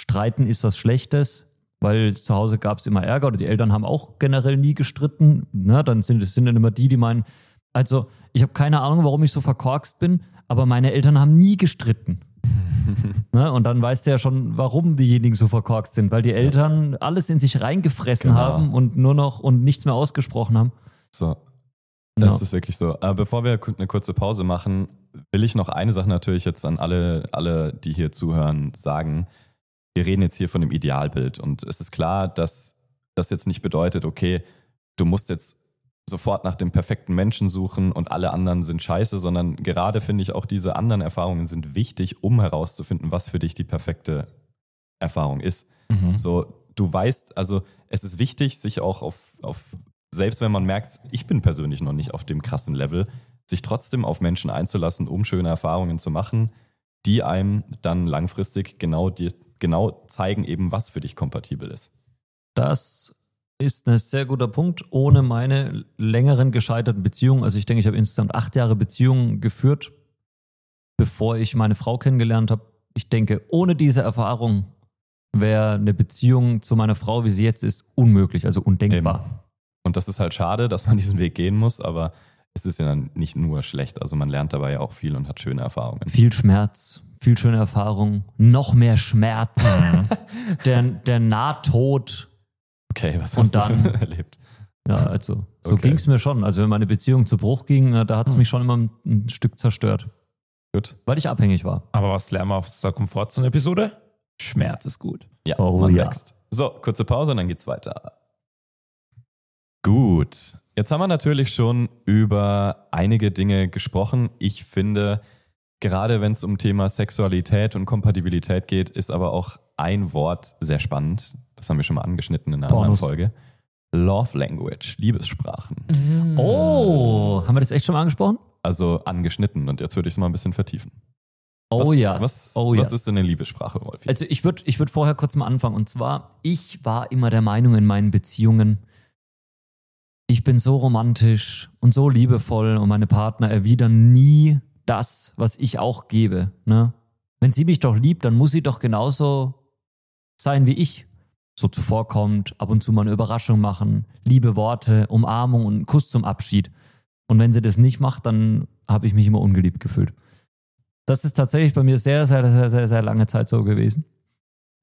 Streiten ist was Schlechtes, weil zu Hause gab es immer Ärger oder die Eltern haben auch generell nie gestritten. Ne? Dann sind es sind dann immer die, die meinen, also ich habe keine Ahnung, warum ich so verkorkst bin, aber meine Eltern haben nie gestritten. ne? Und dann weißt du ja schon, warum diejenigen so verkorkst sind, weil die Eltern alles in sich reingefressen Genau. haben und nur noch und nichts mehr ausgesprochen haben. So, das Ja. ist wirklich so. Aber bevor wir eine kurze Pause machen, will ich noch eine Sache natürlich jetzt an alle, alle, die hier zuhören, sagen. Wir reden jetzt hier von dem Idealbild und es ist klar, dass das jetzt nicht bedeutet, okay, du musst jetzt sofort nach dem perfekten Menschen suchen und alle anderen sind scheiße, sondern gerade finde ich auch diese anderen Erfahrungen sind wichtig, um herauszufinden, was für dich die perfekte Erfahrung ist. So, du weißt, also es ist wichtig, sich auch auf, auf, selbst wenn man merkt, ich bin persönlich noch nicht auf dem krassen Level, sich trotzdem auf Menschen einzulassen, um schöne Erfahrungen zu machen, die einem dann langfristig genau, die, genau zeigen, eben was für dich kompatibel ist. Das ist ein sehr guter Punkt. Ohne meine längeren gescheiterten Beziehungen, also ich denke, ich habe insgesamt acht Jahre Beziehungen geführt, bevor ich meine Frau kennengelernt habe. Ich denke, ohne diese Erfahrung wäre eine Beziehung zu meiner Frau, wie sie jetzt ist, unmöglich, also undenkbar. Und das ist halt schade, dass man diesen Weg gehen muss, aber es ist ja dann nicht nur schlecht. Also man lernt dabei ja auch viel und hat schöne Erfahrungen. Viel Schmerz, viel schöne Erfahrung, noch mehr Schmerz, der, der Nahtod. Okay, was Und hast du dann- für erlebt? Ja, also so Okay. ging es mir schon. Also wenn meine Beziehung zu Bruch ging, äh, da hat es mich schon immer ein, ein Stück zerstört, Gut. weil ich abhängig war. Aber was lernen wir aus der Komfortzone-Episode? Schmerz ist gut. Ja, Oh man ja. wächst. So, kurze Pause und dann geht's weiter. Gut. Jetzt haben wir natürlich schon über einige Dinge gesprochen. Ich finde, gerade wenn es um Thema Sexualität und Kompatibilität geht, ist aber auch ein Wort sehr spannend. Das haben wir schon mal angeschnitten in einer anderen Pornos. Folge. Love Language, Liebessprachen. Oh, haben wir das echt schon mal angesprochen? Also angeschnitten und jetzt würde ich es mal ein bisschen vertiefen. Oh was, ja. Was, oh was yes. ist denn eine Liebessprache, Wolfi? Also ich würde ich würd vorher kurz mal anfangen. Und zwar, ich war immer der Meinung in meinen Beziehungen, ich bin so romantisch und so liebevoll und meine Partner erwidern nie das, was ich auch gebe. Ne? Wenn sie mich doch liebt, dann muss sie doch genauso sein wie ich. So zuvorkommt, ab und zu mal eine Überraschung machen, liebe Worte, Umarmung und einen Kuss zum Abschied. Und wenn sie das nicht macht, dann habe ich mich immer ungeliebt gefühlt. Das ist tatsächlich bei mir sehr, sehr, sehr, sehr, sehr lange Zeit so gewesen.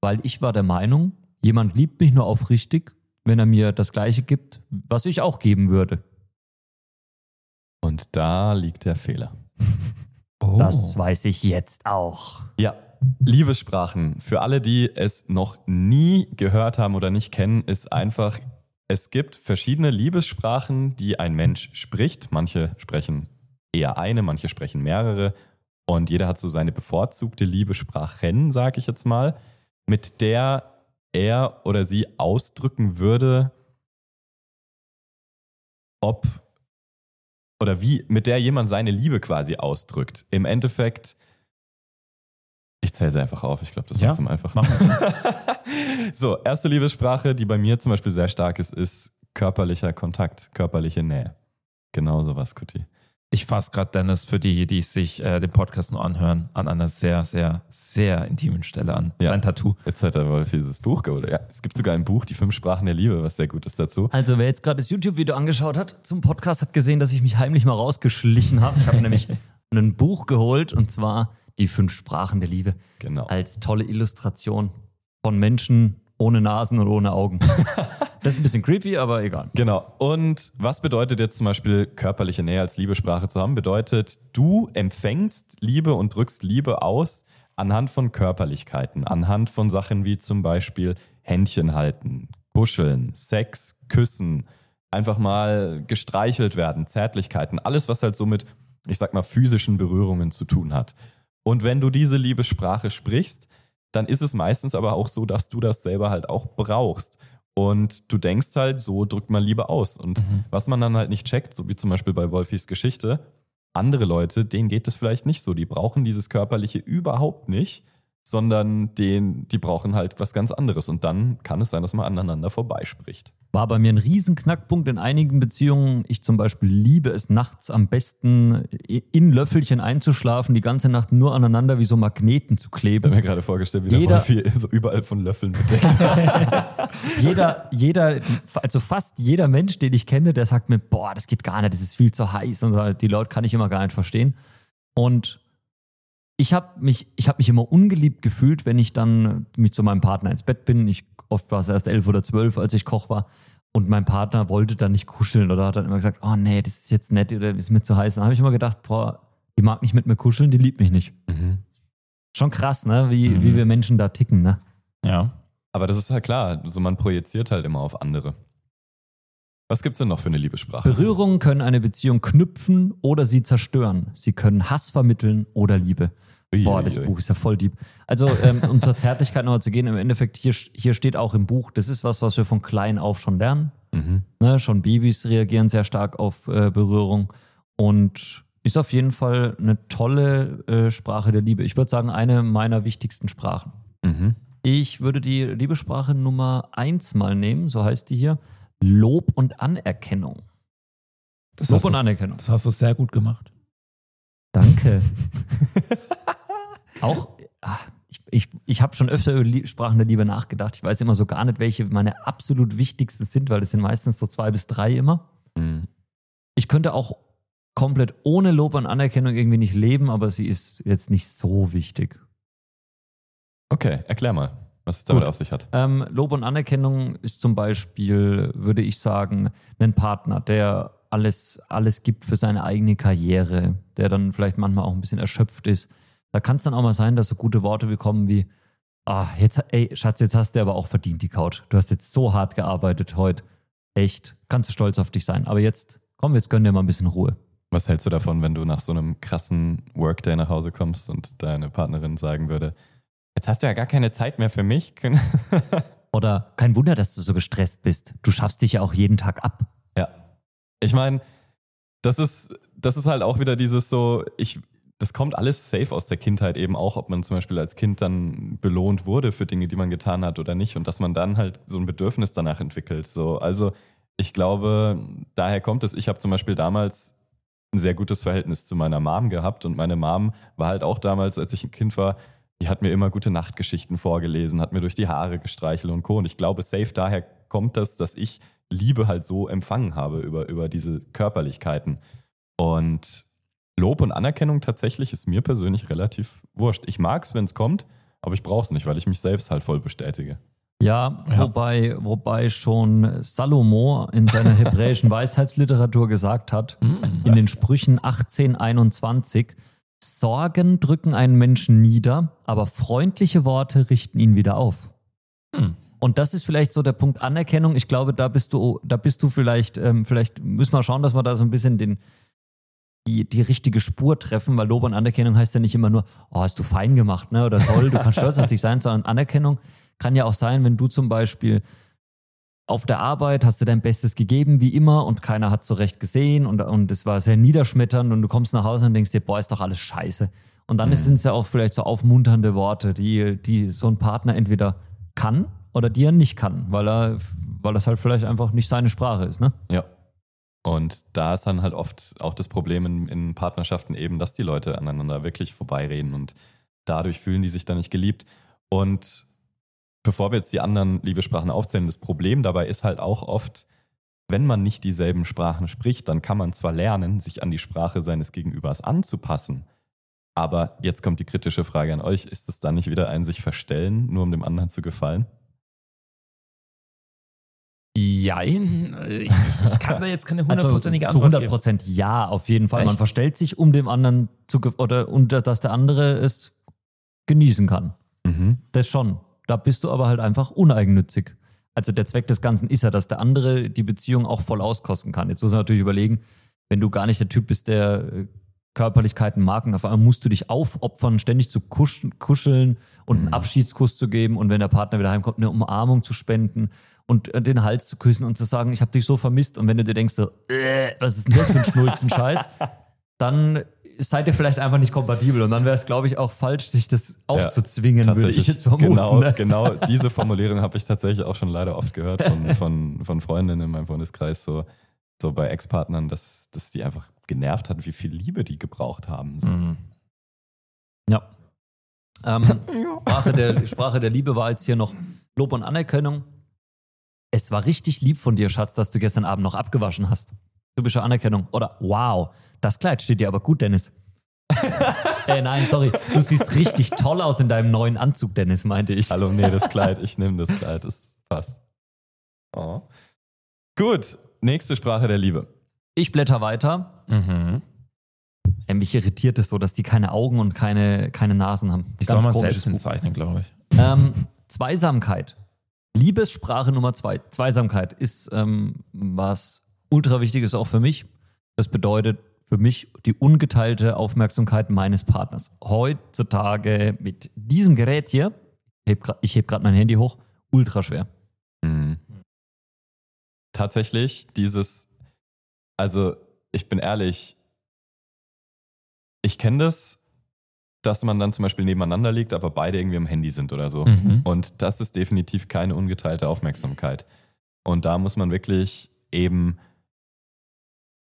Weil ich war der Meinung, jemand liebt mich nur aufrichtig, wenn er mir das Gleiche gibt, was ich auch geben würde. Und da liegt der Fehler. Oh. Das weiß ich jetzt auch. Ja, Liebessprachen. Für alle, die es noch nie gehört haben oder nicht kennen, ist einfach, es gibt verschiedene Liebessprachen, die ein Mensch spricht. Manche sprechen eher eine, manche sprechen mehrere. Und jeder hat so seine bevorzugte Liebessprachen, sage ich jetzt mal, mit der er oder sie ausdrücken würde, ob oder wie, mit der jemand seine Liebe quasi ausdrückt. Im Endeffekt, ich zähle sie einfach auf, ich glaube, das Ja, macht es am einfachen. machen so, erste Liebessprache, die bei mir zum Beispiel sehr stark ist, ist körperlicher Kontakt, körperliche Nähe. Genau sowas, Kuti. Ich fasse gerade Dennis für die, die sich äh, den Podcast nur anhören, an einer sehr, sehr, sehr intimen Stelle an. Ja. Sein Tattoo. Jetzt hat er wohl dieses Buch geholt. Ja, es gibt sogar ein Buch, die fünf Sprachen der Liebe, was sehr gut ist dazu. Also wer jetzt gerade das YouTube-Video angeschaut hat zum Podcast, hat gesehen, dass ich mich heimlich mal rausgeschlichen habe. Ich habe nämlich ein Buch geholt und zwar die fünf Sprachen der Liebe Genau. als tolle Illustration von Menschen ohne Nasen und ohne Augen. Das ist ein bisschen creepy, aber egal. Genau. Und was bedeutet jetzt zum Beispiel körperliche Nähe als Liebessprache zu haben? Bedeutet, du empfängst Liebe und drückst Liebe aus anhand von Körperlichkeiten, anhand von Sachen wie zum Beispiel Händchen halten, kuscheln, Sex, küssen, einfach mal gestreichelt werden, Zärtlichkeiten, alles, was halt so mit, ich sag mal, physischen Berührungen zu tun hat. Und wenn du diese Liebessprache sprichst, dann ist es meistens aber auch so, dass du das selber halt auch brauchst. Und du denkst halt, so drückt man Liebe aus. Und was man dann halt nicht checkt, so wie zum Beispiel bei Wolfis Geschichte, andere Leute, denen geht es vielleicht nicht so. Die brauchen dieses Körperliche überhaupt nicht, sondern den, die brauchen halt was ganz anderes. Und dann kann es sein, dass man aneinander vorbeispricht. War bei mir ein Riesenknackpunkt in einigen Beziehungen. Ich zum Beispiel liebe es nachts am besten in Löffelchen einzuschlafen, die ganze Nacht nur aneinander wie so Magneten zu Ich habe kleben. mir gerade vorgestellt, wie der Jeder- Wolfi so überall von Löffeln bedeckt. jeder, jeder, also fast jeder Mensch, den ich kenne, der sagt mir, boah, das geht gar nicht, das ist viel zu heiß und so. Die Leute kann ich immer gar nicht verstehen. Und ich habe mich, ich habe mich immer ungeliebt gefühlt, wenn ich dann mit zu meinem Partner ins Bett bin. Ich, oft war es erst elf oder zwölf, als ich Koch war. Und mein Partner wollte dann nicht kuscheln oder hat dann immer gesagt, oh nee, das ist jetzt nett oder ist mir zu heiß. Dann habe ich immer gedacht, boah, die mag nicht mit mir kuscheln, die liebt mich nicht. Mhm. Schon krass, ne? Wie, Mhm. wie wir Menschen da ticken, ne? Ja. Aber das ist halt klar, so man projiziert halt immer auf andere. Was gibt's denn noch für eine Liebessprache? Berührungen können eine Beziehung knüpfen oder sie zerstören. Sie können Hass vermitteln oder Liebe. Boah, das Uiuiui. Buch ist ja voll deep. Also, ähm, um zur Zärtlichkeit nochmal zu gehen, im Endeffekt, hier, hier steht auch im Buch, das ist was, was wir von klein auf schon lernen. Mhm. Ne? Schon Babys reagieren sehr stark auf äh, Berührung und ist auf jeden Fall eine tolle äh, Sprache der Liebe. Ich würde sagen, eine meiner wichtigsten Sprachen. Mhm. Ich würde die Liebessprache Nummer eins mal nehmen, so heißt die hier. Lob und Anerkennung. Das Lob und Anerkennung. Das hast du sehr gut gemacht. Danke. Auch, ah, ich, ich, ich habe schon öfter über Sprachen der Liebe nachgedacht. Ich weiß immer so gar nicht, welche meine absolut wichtigsten sind, weil das sind meistens so zwei bis drei immer. Mhm. Ich könnte auch komplett ohne Lob und Anerkennung irgendwie nicht leben, aber sie ist jetzt nicht so wichtig. Okay, erklär mal, was es damit Gut. auf sich hat. Ähm, Lob und Anerkennung ist zum Beispiel, würde ich sagen, ein Partner, der alles, alles gibt für seine eigene Karriere, der dann vielleicht manchmal auch ein bisschen erschöpft ist. Da kann es dann auch mal sein, dass so gute Worte wie kommen wie, ah, jetzt, ey, Schatz, jetzt hast du aber auch verdient die Couch. Du hast jetzt so hart gearbeitet heute. Echt, kannst du stolz auf dich sein. Aber jetzt, komm, jetzt gönn dir mal ein bisschen Ruhe. Was hältst du davon, wenn du nach so einem krassen Workday nach Hause kommst und deine Partnerin sagen würde, jetzt hast du ja gar keine Zeit mehr für mich? Oder kein Wunder, dass du so gestresst bist. Du schaffst dich ja auch jeden Tag ab. Ja. Ich meine, das ist, das ist halt auch wieder dieses so, ich, das kommt alles safe aus der Kindheit eben auch, ob man zum Beispiel als Kind dann belohnt wurde für Dinge, die man getan hat oder nicht und dass man dann halt so ein Bedürfnis danach entwickelt. So, also ich glaube, daher kommt es. Ich habe zum Beispiel damals ein sehr gutes Verhältnis zu meiner Mom gehabt und meine Mom war halt auch damals, als ich ein Kind war, die hat mir immer gute Nachtgeschichten vorgelesen, hat mir durch die Haare gestreichelt und Co. Und ich glaube, safe daher kommt das, dass ich Liebe halt so empfangen habe über, über diese Körperlichkeiten. Und Lob und Anerkennung tatsächlich ist mir persönlich relativ wurscht. Ich mag es, wenn es kommt, aber ich brauche es nicht, weil ich mich selbst halt voll bestätige. Ja, Ja. Wobei, wobei schon Salomo in seiner hebräischen Weisheitsliteratur gesagt hat, in den Sprüchen 1821, Sorgen drücken einen Menschen nieder, aber freundliche Worte richten ihn wieder auf. Hm. Und das ist vielleicht so der Punkt Anerkennung. Ich glaube, da bist du, da bist du vielleicht, ähm, vielleicht müssen wir schauen, dass wir da so ein bisschen den, die, die richtige Spur treffen, weil Lob und Anerkennung heißt ja nicht immer nur, oh, hast du fein gemacht, ne? Oder toll, du kannst stolz auf dich sein, sondern Anerkennung kann ja auch sein, wenn du zum Beispiel auf der Arbeit hast du dein Bestes gegeben, wie immer, und keiner hat so recht gesehen und, und es war sehr niederschmetternd und du kommst nach Hause und denkst dir, boah, ist doch alles scheiße. Und dann Mhm. sind es ja auch vielleicht so aufmunternde Worte, die, die so ein Partner entweder kann oder die er nicht kann, weil er, weil das halt vielleicht einfach nicht seine Sprache ist, ne? Ja. Und da ist dann halt oft auch das Problem in, in Partnerschaften eben, dass die Leute aneinander wirklich vorbeireden und dadurch fühlen die sich dann nicht geliebt. Und bevor wir jetzt die anderen Liebessprachen aufzählen, das Problem dabei ist halt auch oft, wenn man nicht dieselben Sprachen spricht, dann kann man zwar lernen, sich an die Sprache seines Gegenübers anzupassen, aber jetzt kommt die kritische Frage an euch, ist es dann nicht wieder ein sich verstellen, nur um dem anderen zu gefallen? Jein, äh, ich, ich kann da jetzt keine hundertprozentige also, zu Antwort 100 geben. Prozent ja, auf jeden Fall. Man Echt? verstellt sich, um dem anderen zu oder und dass der andere es genießen kann. Mhm. Das schon. Da bist du aber halt einfach uneigennützig. Also der Zweck des Ganzen ist ja, dass der andere die Beziehung auch voll auskosten kann. Jetzt muss man natürlich überlegen, wenn du gar nicht der Typ bist, der äh, Körperlichkeiten und auf einmal musst du dich aufopfern, ständig zu kuscheln und einen Mhm. Abschiedskuss zu geben und wenn der Partner wieder heimkommt, eine Umarmung zu spenden und äh, den Hals zu küssen und zu sagen, ich habe dich so vermisst und wenn du dir denkst so, äh, was ist denn das für ein Schnulzen-Scheiß, dann seid ihr vielleicht einfach nicht kompatibel und dann wäre es, glaube ich, auch falsch, sich das aufzuzwingen, würde ich jetzt vermuten. Genau, ne? genau diese Formulierung habe ich tatsächlich auch schon leider oft gehört von, von, von Freundinnen in meinem Freundeskreis, so, so bei Ex-Partnern, dass, dass die einfach genervt hat, wie viel Liebe die gebraucht haben. So. Mhm. Ja. Ähm, Sprache, der, Sprache der Liebe war jetzt hier noch Lob und Anerkennung. Es war richtig lieb von dir, Schatz, dass du gestern Abend noch abgewaschen hast. Typische Anerkennung. Oder wow, das Kleid steht dir aber gut, Dennis. äh, nein, sorry. Du siehst richtig toll aus in deinem neuen Anzug, Dennis, meinte ich. Hallo, nee, das Kleid, ich nehme das Kleid, das passt. Oh. Gut, nächste Sprache der Liebe. Ich blätter weiter. Mhm. Äh, mich irritiert es so, dass die keine Augen und keine, keine Nasen haben. Die soll man selbst Buch. entzeichnen, glaube ich. Ähm, Zweisamkeit. Liebessprache Nummer zwei. Zweisamkeit ist ähm, was ultra wichtiges auch für mich. Das bedeutet für mich die ungeteilte Aufmerksamkeit meines Partners. Heutzutage mit diesem Gerät hier, ich heb gerade mein Handy hoch, ultra schwer. Mhm. Tatsächlich, dieses, also ich bin ehrlich, ich kenne das, dass man dann zum Beispiel nebeneinander liegt, aber beide irgendwie am Handy sind oder so. Mhm. Und das ist definitiv keine ungeteilte Aufmerksamkeit. Und da muss man wirklich eben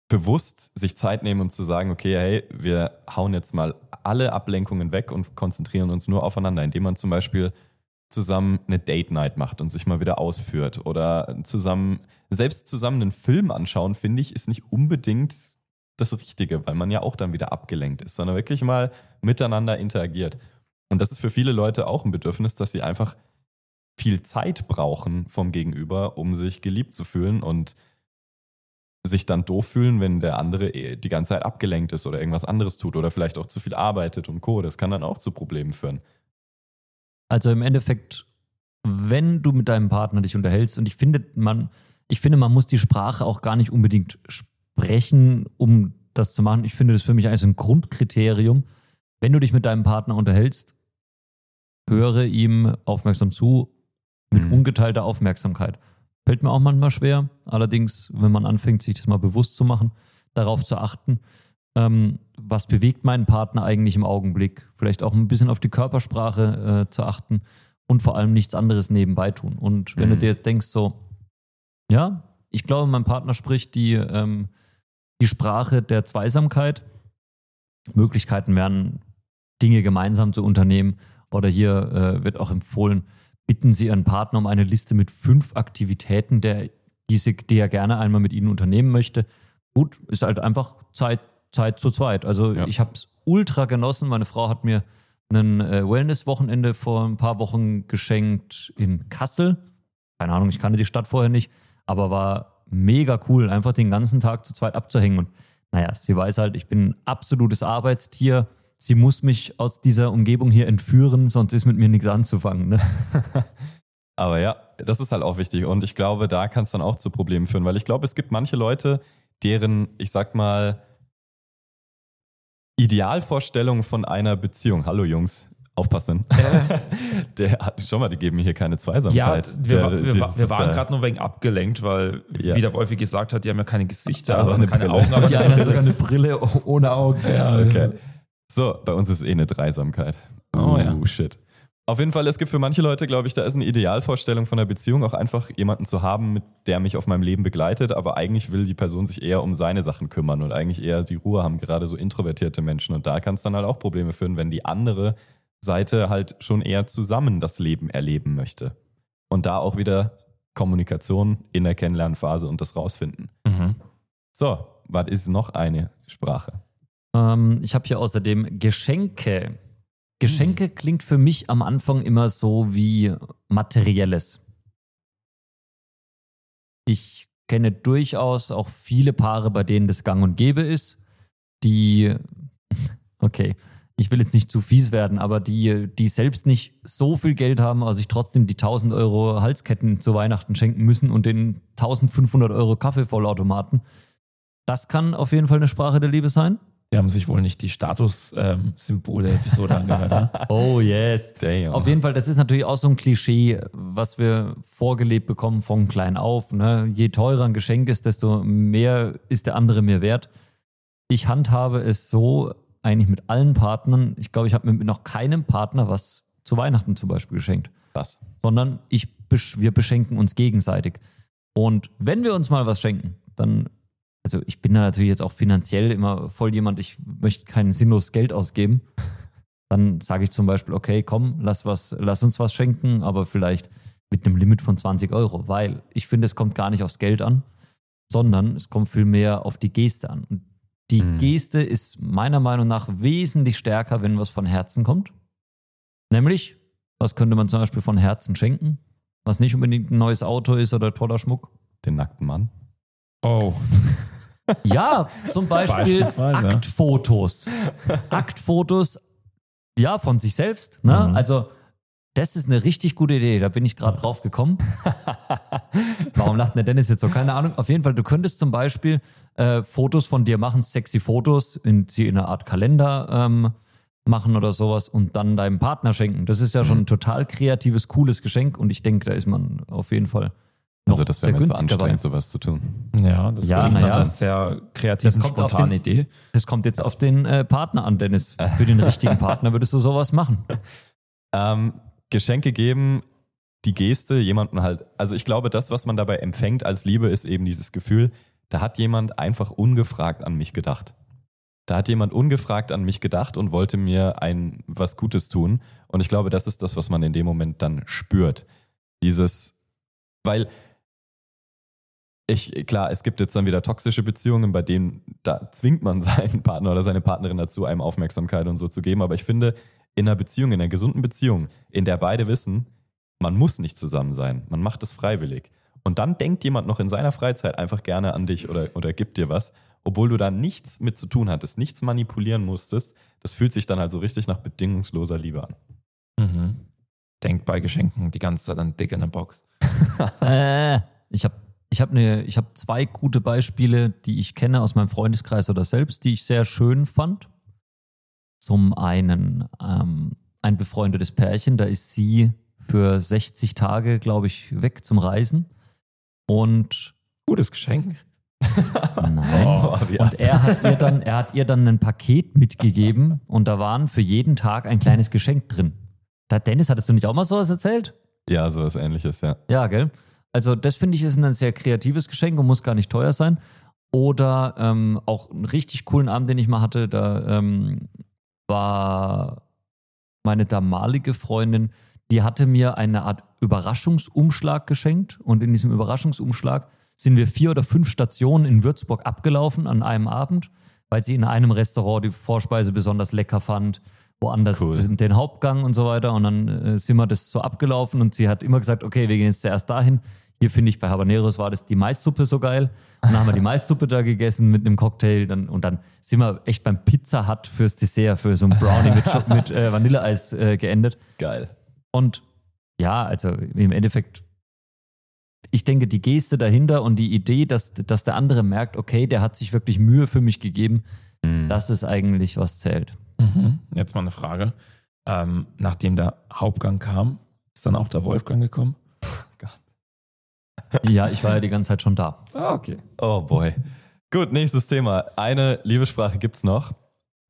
bewusst sich Zeit nehmen, um zu sagen, okay, hey, wir hauen jetzt mal alle Ablenkungen weg und konzentrieren uns nur aufeinander, indem man zum Beispiel zusammen eine Date Night macht und sich mal wieder ausführt oder zusammen, selbst zusammen einen Film anschauen, finde ich, ist nicht unbedingt das Richtige, weil man ja auch dann wieder abgelenkt ist, sondern wirklich mal miteinander interagiert. Und das ist für viele Leute auch ein Bedürfnis, dass sie einfach viel Zeit brauchen vom Gegenüber, um sich geliebt zu fühlen und sich dann doof fühlen, wenn der andere eh die ganze Zeit abgelenkt ist oder irgendwas anderes tut oder vielleicht auch zu viel arbeitet und Co. Das kann dann auch zu Problemen führen. Also im Endeffekt, wenn du mit deinem Partner dich unterhältst, und ich finde, man, ich finde, man muss die Sprache auch gar nicht unbedingt sprechen, um das zu machen. Ich finde das für mich eigentlich ein Grundkriterium. Wenn du dich mit deinem Partner unterhältst, höre ihm aufmerksam zu, mit Mhm. ungeteilter Aufmerksamkeit. Fällt mir auch manchmal schwer. Allerdings, wenn man anfängt, sich das mal bewusst zu machen, darauf zu achten, ähm, was bewegt meinen Partner eigentlich im Augenblick, vielleicht auch ein bisschen auf die Körpersprache äh, zu achten und vor allem nichts anderes nebenbei tun. Und wenn du Mhm. dir jetzt denkst, so, ja, ich glaube, mein Partner spricht die, ähm, die Sprache der Zweisamkeit. Möglichkeiten wären, Dinge gemeinsam zu unternehmen. Oder hier äh, wird auch empfohlen, bitten Sie Ihren Partner um eine Liste mit fünf Aktivitäten, der, die, sie, die er gerne einmal mit Ihnen unternehmen möchte. Gut, ist halt einfach Zeit, Zeit zu zweit. Also Ja. ich habe es ultra genossen. Meine Frau hat mir ein äh, Wellness-Wochenende vor ein paar Wochen geschenkt in Kassel. Keine Ahnung, ich kannte die Stadt vorher nicht, aber war mega cool, einfach den ganzen Tag zu zweit abzuhängen. Und naja, sie weiß halt, ich bin ein absolutes Arbeitstier. Sie muss mich aus dieser Umgebung hier entführen, sonst ist mit mir nichts anzufangen. Ne? Aber ja, das ist halt auch wichtig. Und ich glaube, da kann es dann auch zu Problemen führen, weil ich glaube, es gibt manche Leute, deren, ich sag mal, Idealvorstellung von einer Beziehung. Hallo Jungs, aufpassen. Der hat schon mal, die geben mir hier keine Ja, Zweisamkeit. wir, Der- wir, wa- wir waren äh, gerade nur wegen abgelenkt, weil, Ja. wie der Wolfi gesagt hat, die haben ja keine Gesichter, Aber aber eine keine Brille. Augen. Aber Die eine hat sogar eine Brille ohne Augen. Ja, Okay. So, bei uns ist eh eine Dreisamkeit. Oh, ja. Uh, shit. Auf jeden Fall, es gibt für manche Leute, glaube ich, da ist eine Idealvorstellung von der Beziehung auch einfach jemanden zu haben, mit der mich auf meinem Leben begleitet, aber eigentlich will die Person sich eher um seine Sachen kümmern und eigentlich eher die Ruhe haben, gerade so introvertierte Menschen. Und da kann es dann halt auch Probleme führen, wenn die andere Seite halt schon eher zusammen das Leben erleben möchte. Und da auch wieder Kommunikation in der Kennenlernphase und das rausfinden. Mhm. So, was ist noch eine Sprache? Ähm, ich habe hier außerdem Geschenke. Geschenke klingt für mich am Anfang immer so wie materielles. Ich kenne durchaus auch viele Paare, bei denen das gang und gäbe ist, die, okay, ich will jetzt nicht zu fies werden, aber die, die selbst nicht so viel Geld haben, aber sich trotzdem die 1000 Euro Halsketten zu Weihnachten schenken müssen und den 1500 Euro Kaffeevollautomaten. Das kann auf jeden Fall eine Sprache der Liebe sein. Die haben sich wohl nicht die Statussymbole-Episode angehört. Ne? Oh yes. Damn. Auf jeden Fall, das ist natürlich auch so ein Klischee, was wir vorgelebt bekommen von klein auf. Ne? Je teurer ein Geschenk ist, desto mehr ist der andere mir wert. Ich handhabe es so eigentlich mit allen Partnern. Ich glaube, ich habe mit noch keinem Partner was zu Weihnachten zum Beispiel geschenkt, Krass. sondern ich, wir beschenken uns gegenseitig. Und wenn wir uns mal was schenken, dann, also ich bin da natürlich jetzt auch finanziell immer voll jemand, ich möchte kein sinnloses Geld ausgeben. Dann sage ich zum Beispiel, okay, komm, lass, was, lass uns was schenken, aber vielleicht mit einem Limit von 20 Euro, weil ich finde, es kommt gar nicht aufs Geld an, sondern es kommt vielmehr auf die Geste an. Und die Mhm. Geste ist meiner Meinung nach wesentlich stärker, wenn was von Herzen kommt. Nämlich, was könnte man zum Beispiel von Herzen schenken? Was nicht unbedingt ein neues Auto ist oder toller Schmuck. Den nackten Mann. Oh, Ja, zum Beispiel. Aktfotos. Aktfotos, ja, von sich selbst. Ne? Mhm. Also, das ist eine richtig gute Idee. Da bin ich gerade drauf gekommen. Warum lacht denn der Dennis jetzt so? Keine Ahnung. Auf jeden Fall, du könntest zum Beispiel äh, Fotos von dir machen, sexy Fotos, in, sie in einer Art Kalender ähm, machen oder sowas und dann deinem Partner schenken. Das ist ja schon ein total kreatives, cooles Geschenk und ich denke, da ist man auf jeden Fall Also das wäre mir zu günstig dabei. anstrengend, sowas zu tun. ja, das Ja, na ja. sehr kreativen, Das kommt den- Idee. Das kommt jetzt auf den äh, Partner an, Dennis. Für den richtigen Partner würdest du sowas machen. Ähm, Geschenke geben, die Geste, jemanden halt, also ich glaube, das, was man dabei empfängt als Liebe, ist eben dieses Gefühl, da hat jemand einfach ungefragt an mich gedacht. da hat jemand ungefragt an mich gedacht und wollte mir ein was Gutes tun. Und ich glaube, das ist das, was man in dem Moment dann spürt. Dieses, weil ich, klar, es gibt jetzt dann wieder toxische Beziehungen, bei denen da zwingt man seinen Partner oder seine Partnerin dazu, einem Aufmerksamkeit und so zu geben. Aber ich finde, in einer Beziehung, in einer gesunden Beziehung, in der beide wissen, man muss nicht zusammen sein, man macht es freiwillig. Und dann denkt jemand noch in seiner Freizeit einfach gerne an dich oder, oder gibt dir was, obwohl du da nichts mit zu tun hattest, nichts manipulieren musstest. Das fühlt sich dann halt so richtig nach bedingungsloser Liebe an. Mhm. Denk bei Geschenken die ganze Zeit an Dick in der Box. äh, ich habe ich hab ne, ich hab zwei gute Beispiele, die ich kenne aus meinem Freundeskreis oder selbst, die ich sehr schön fand. Zum einen ähm, ein befreundetes Pärchen, da ist sie für 60 Tage, glaube ich, weg zum Reisen. Und Gutes Geschenk. Nein. Oh, und er hat ihr dann, er hat ihr dann ein Paket mitgegeben und da waren für jeden Tag ein kleines Geschenk drin. Da, Dennis, hattest du nicht auch mal sowas erzählt? Ja, sowas ähnliches, ja. Ja, gell? Also, das finde ich ist ein sehr kreatives Geschenk und muss gar nicht teuer sein. Oder ähm, auch einen richtig coolen Abend, den ich mal hatte, da ähm, war meine damalige Freundin, die hatte mir eine Art Überraschungsumschlag geschenkt und in diesem Überraschungsumschlag sind wir vier oder fünf Stationen in Würzburg abgelaufen an einem Abend, weil sie in einem Restaurant die Vorspeise besonders lecker fand, woanders Cool. den Hauptgang und so weiter. Und dann äh, sind wir das so abgelaufen und sie hat immer gesagt, okay, wir gehen jetzt zuerst dahin. Hier finde ich bei Habaneros war das die Maissuppe so geil. Und dann haben wir die Maissuppe da gegessen mit einem Cocktail. Dann, und dann sind wir echt beim Pizza Hut fürs Dessert, für so ein Brownie mit, mit äh, Vanilleeis äh, geendet. Geil. Und ja, also im Endeffekt, ich denke, die Geste dahinter und die Idee, dass, dass der andere merkt, okay, der hat sich wirklich Mühe für mich gegeben, Mhm. das ist eigentlich, was zählt. Mhm. Jetzt mal eine Frage. Ähm, nachdem der Hauptgang kam, ist dann auch der Wolfgang gekommen? Ja, ich war ja die ganze Zeit schon da. Ah, okay. Oh boy. Gut, nächstes Thema. Eine Liebessprache gibt's noch.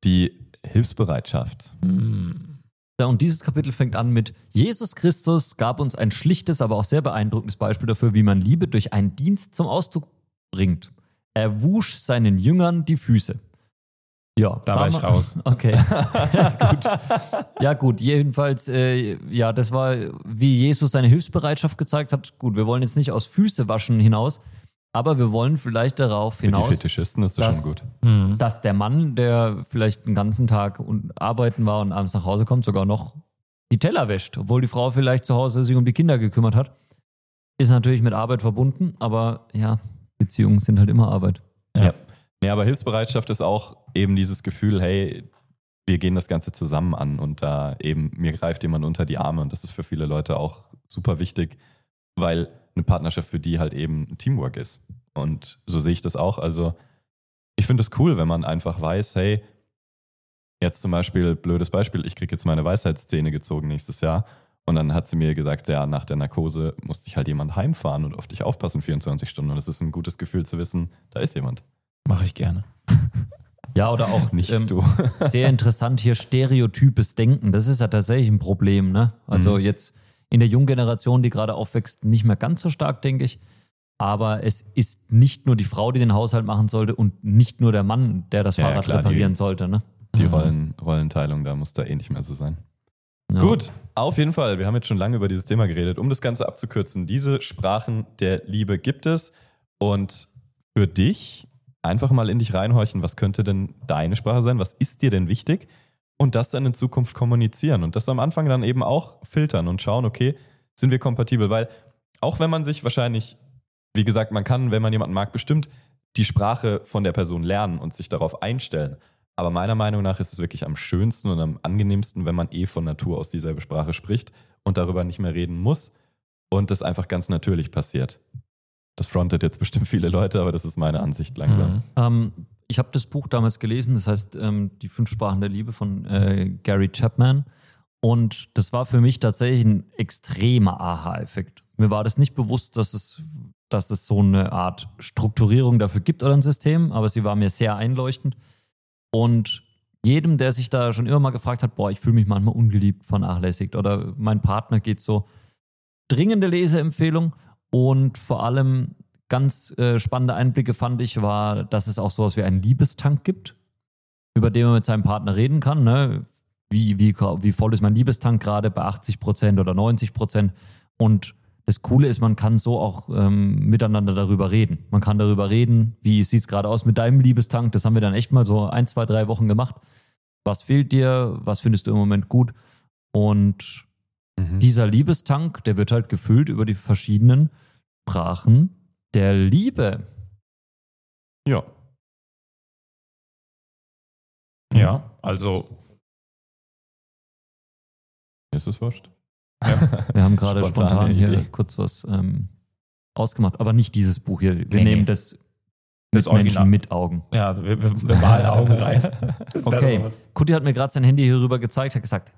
Die Hilfsbereitschaft. Hm. Ja, Und dieses Kapitel fängt an mit Jesus Christus gab uns ein schlichtes, aber auch sehr beeindruckendes Beispiel dafür, wie man Liebe durch einen Dienst zum Ausdruck bringt. Er wusch seinen Jüngern die Füße. Ja, Da war ich raus. Okay. ja, gut. Ja, gut. Jedenfalls, äh, ja, das war, wie Jesus seine Hilfsbereitschaft gezeigt hat. Gut, wir wollen jetzt nicht aus Füße waschen hinaus, aber wir wollen vielleicht darauf Für die hinaus, Fetischisten ist das, dass- schon gut. Hm. dass der Mann, der vielleicht den ganzen Tag arbeiten war und abends nach Hause kommt, sogar noch die Teller wäscht, obwohl die Frau vielleicht zu Hause sich um die Kinder gekümmert hat. Ist natürlich mit Arbeit verbunden, aber ja, Beziehungen sind halt immer Arbeit. Ja. Nee, aber Hilfsbereitschaft ist auch eben dieses Gefühl, hey, wir gehen das Ganze zusammen an und da eben, mir greift jemand unter die Arme und das ist für viele Leute auch super wichtig, weil eine Partnerschaft für die halt eben Teamwork ist. Und so sehe ich das auch. Also ich finde es cool, wenn man einfach weiß, hey, jetzt zum Beispiel, blödes Beispiel, ich kriege jetzt meine Weisheitszähne gezogen nächstes Jahr und dann hat sie mir gesagt, ja, nach der Narkose musste ich halt jemand heimfahren und auf dich aufpassen 24 Stunden und es ist ein gutes Gefühl zu wissen, da ist jemand. Mache ich gerne. Ja, oder auch Nicht ähm, du. sehr interessant hier stereotypes Denken. Das ist ja tatsächlich ein Problem. Ne? Also Mhm. jetzt in der jungen Generation, die gerade aufwächst, nicht mehr ganz so stark, denke ich. Aber es ist nicht nur die Frau, die den Haushalt machen sollte und nicht nur der Mann, der das Ja, Fahrrad klar, die- reparieren sollte. Ne? Die. Rollen, Rollenteilung, da muss da eh nicht mehr so sein. Ja. Gut, auf jeden Fall. Wir haben jetzt schon lange über dieses Thema geredet. Um das Ganze abzukürzen, diese Sprachen der Liebe gibt es. Und für dich einfach mal in dich reinhorchen, was könnte denn deine Sprache sein? Was ist dir denn wichtig? Und das dann in Zukunft kommunizieren. Und das am Anfang dann eben auch filtern und schauen, okay, sind wir kompatibel? Weil auch wenn man sich wahrscheinlich, wie gesagt, man kann, wenn man jemanden mag, bestimmt die Sprache von der Person lernen und sich darauf einstellen. Aber meiner Meinung nach ist es wirklich am schönsten und am angenehmsten, wenn man eh von Natur aus dieselbe Sprache spricht und darüber nicht mehr reden muss und das einfach ganz natürlich passiert. Das frontet jetzt bestimmt viele Leute, aber das ist meine Ansicht langsam. Mhm. Ähm, ich habe das Buch damals gelesen, das heißt ähm, Die fünf Sprachen der Liebe von äh, Gary Chapman. Und das war für mich tatsächlich ein extremer Aha-Effekt. Mir war das nicht bewusst, dass es, dass es so eine Art Strukturierung dafür gibt oder ein System, aber sie war mir sehr einleuchtend. Und jedem, der sich da schon immer mal gefragt hat, boah, ich fühle mich manchmal ungeliebt, vernachlässigt oder mein Partner geht so, dringende Leseempfehlung und vor allem ganz äh, spannende Einblicke fand ich, war, dass es auch sowas wie einen Liebestank gibt, über den man mit seinem Partner reden kann. Ne? Wie, wie, wie voll ist mein Liebestank gerade bei 80 Prozent oder 90 Prozent? Und das Coole ist, man kann so auch ähm, miteinander darüber reden. Man kann darüber reden, wie sieht es gerade aus mit deinem Liebestank. Das haben wir dann echt mal so ein, zwei, drei Wochen gemacht. Was fehlt dir? Was findest du im Moment gut? Und Mhm. dieser Liebestank, der wird halt gefüllt über die verschiedenen Sprachen der Liebe. Ja. Ja, also ist es wurscht. Wir haben gerade spontan hier Idee. kurz was ähm, ausgemacht, aber nicht dieses Buch hier. Wir Nee, nehmen nee. das Das mit Original. Menschen mit Augen. ja, wir, wir, wir malen Augen rein. Das Okay. Kutti hat mir gerade sein Handy hier rüber gezeigt, hat gesagt,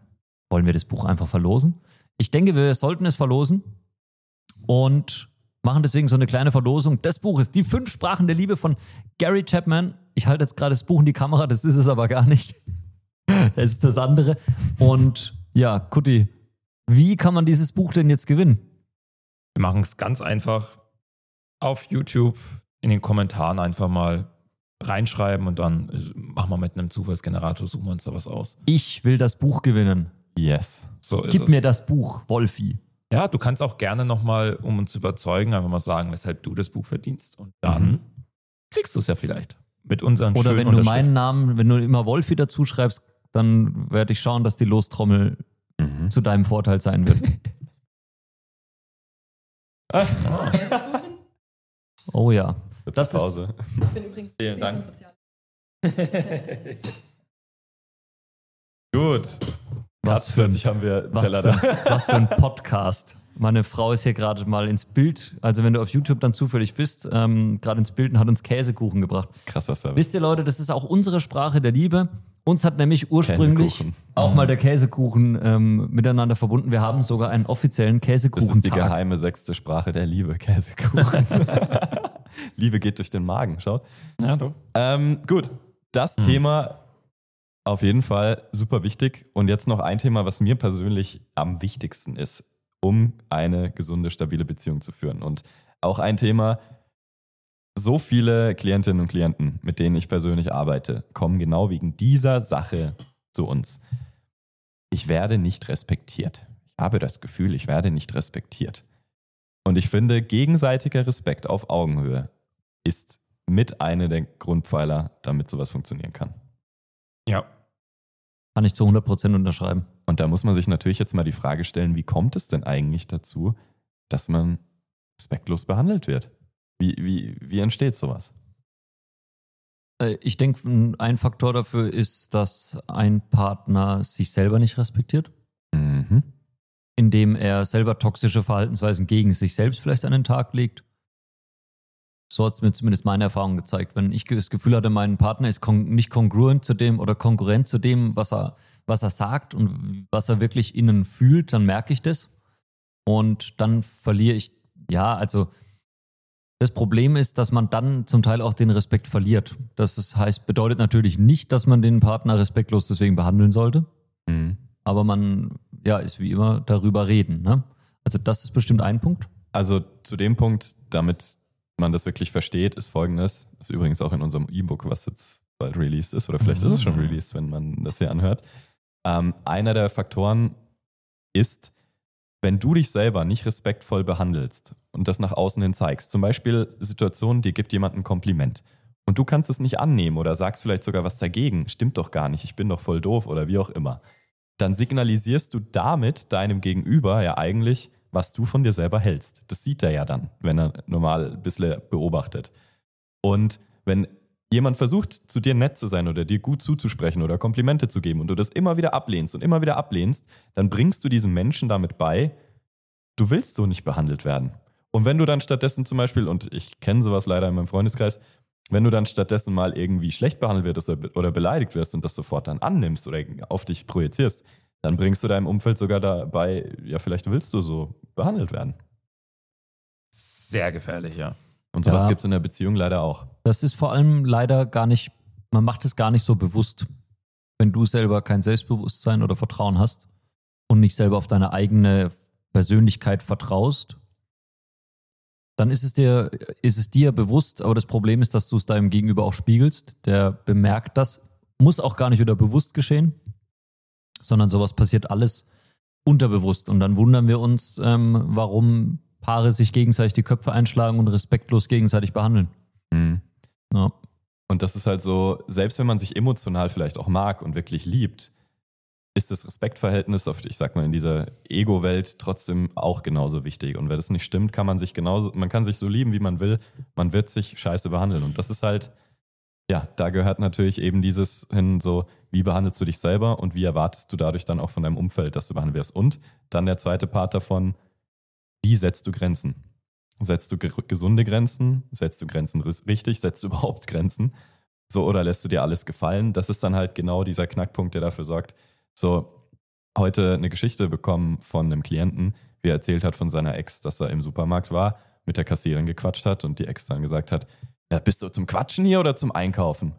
wollen wir das Buch einfach verlosen? Ich denke, wir sollten es verlosen und machen deswegen so eine kleine Verlosung des Buches. Die fünf Sprachen der Liebe von Gary Chapman. Ich halte jetzt gerade das Buch in die Kamera, das ist es aber gar nicht. Das ist das andere. Und ja, Kutti, wie kann man dieses Buch denn jetzt gewinnen? Wir machen es ganz einfach auf YouTube in den Kommentaren einfach mal reinschreiben und dann machen wir mit einem Zufallsgenerator, suchen wir uns da was aus. Ich will das Buch gewinnen. Yes. So ist Gib es. mir das Buch, Wolfi. Ja, du kannst auch gerne nochmal, um uns zu überzeugen, einfach mal sagen, weshalb du das Buch verdienst. Und dann Mhm. kriegst du es ja vielleicht. Mit unseren Oder wenn du meinen Namen, wenn du immer Wolfi dazu schreibst, dann werde ich schauen, dass die Lostrommel Mhm. zu deinem Vorteil sein wird. Oh ja. Das ist- Pause. Ich bin übrigens Vielen sehr Dank. sozial. Gut. Was für ein- plötzlich haben wir Was Teller für, da. was für ein Podcast. Meine Frau ist hier gerade mal ins Bild, also wenn du auf YouTube dann zufällig bist, ähm, gerade ins Bild und hat uns Käsekuchen gebracht. Krasser Service. Wisst ihr Leute, das ist auch unsere Sprache der Liebe. Uns hat nämlich ursprünglich Käsekuchen. auch mal der Käsekuchen ähm, miteinander verbunden. Wir haben sogar einen offiziellen Das ist die geheime sechste Sprache der Liebe, Käsekuchen. Liebe geht durch den Magen, schaut. Ja, du. Ähm, gut, das Thema auf jeden Fall super wichtig. Und jetzt noch ein Thema, was mir persönlich am wichtigsten ist, um eine gesunde, stabile Beziehung zu führen. Und auch ein Thema, so viele Klientinnen und Klienten, mit denen ich persönlich arbeite, kommen genau wegen dieser Sache zu uns. Ich werde nicht respektiert. Ich habe das Gefühl, ich werde nicht respektiert. Und ich finde, gegenseitiger Respekt auf Augenhöhe ist mit einer der Grundpfeiler, damit sowas funktionieren kann. Ja. Kann ich zu 100% unterschreiben. Und da muss man sich natürlich jetzt mal die Frage stellen, wie kommt es denn eigentlich dazu, dass man respektlos behandelt wird? Wie, wie, wie entsteht sowas? Äh, Ich denke, ein- ein Faktor dafür ist, dass ein Partner sich selber nicht respektiert, Mhm. indem er selber toxische Verhaltensweisen gegen sich selbst vielleicht an den Tag legt. So hat es mir zumindest meine Erfahrung gezeigt. Wenn ich das Gefühl hatte, mein Partner ist nicht kongruent zu dem oder konkurrent zu dem, was er, was er sagt und was er wirklich innen fühlt, dann merke ich das. Und dann verliere ich, ja, also das Problem ist, dass man dann zum Teil auch den Respekt verliert. Das heißt, bedeutet natürlich nicht, dass man den Partner respektlos deswegen behandeln sollte, Mhm. aber man, ja, ist wie immer darüber reden. Ne? Also das ist bestimmt ein Punkt. Also zu dem Punkt, damit man das wirklich versteht, ist folgendes. Ist übrigens auch in unserem E-Book, was jetzt bald released ist, oder vielleicht ist es schon Mhm. released, wenn man das hier anhört. Ähm, einer der Faktoren ist, wenn du dich selber nicht respektvoll behandelst und das nach außen hin zeigst, zum Beispiel Situationen, dir gibt jemand ein Kompliment und du kannst es nicht annehmen oder sagst vielleicht sogar was dagegen, stimmt doch gar nicht, ich bin doch voll doof oder wie auch immer, dann signalisierst du damit deinem Gegenüber ja eigentlich, was du von dir selber hältst. Das sieht er ja dann, wenn er normal ein bisschen beobachtet. Und wenn jemand versucht, zu dir nett zu sein oder dir gut zuzusprechen oder Komplimente zu geben und du das immer wieder ablehnst und immer wieder ablehnst, dann bringst du diesem Menschen damit bei, du willst so nicht behandelt werden. Und wenn du dann stattdessen zum Beispiel, und ich kenne sowas leider in meinem Freundeskreis, wenn du dann stattdessen mal irgendwie schlecht behandelt wirst oder- beleidigt wirst und das sofort dann annimmst oder auf dich projizierst, dann bringst du deinem Umfeld sogar dabei, ja, vielleicht willst du so behandelt werden. Sehr gefährlich, ja. Und sowas Ja. gibt es in der Beziehung leider auch. Das ist vor allem leider gar nicht, man macht es gar nicht so bewusst, wenn du selber kein Selbstbewusstsein oder Vertrauen hast und nicht selber auf deine eigene Persönlichkeit vertraust, dann ist es dir, ist es dir bewusst, aber das Problem ist, dass du es deinem Gegenüber auch spiegelst. Der bemerkt das muss auch gar nicht wieder bewusst geschehen, sondern sowas passiert alles unterbewusst. Und dann wundern wir uns, ähm, warum Paare sich gegenseitig die Köpfe einschlagen und respektlos gegenseitig behandeln. Mhm. Ja. Und das ist halt so, selbst wenn man sich emotional vielleicht auch mag und wirklich liebt, ist das Respektverhältnis auf, ich sag mal, in dieser Ego-Welt trotzdem auch genauso wichtig. Und wenn das nicht stimmt, kann man sich genauso, man kann sich so lieben, wie man will, man wird sich scheiße behandeln. Und das ist halt, ja, da gehört natürlich eben dieses hin, so, wie behandelst du dich selber und wie erwartest du dadurch dann auch von deinem Umfeld, dass du behandelt wirst. Und dann der zweite Part davon, wie setzt du Grenzen? Setzt du ge gesunde Grenzen? Setzt du Grenzen richtig? Setzt du überhaupt Grenzen? So, oder lässt du dir alles gefallen? Das ist dann halt genau dieser Knackpunkt, der dafür sorgt, so, heute eine Geschichte bekommen von einem Klienten, wie er erzählt hat von seiner Ex, dass er im Supermarkt war, mit der Kassiererin gequatscht hat und die Ex dann gesagt hat, ja, bist du zum Quatschen hier oder zum Einkaufen?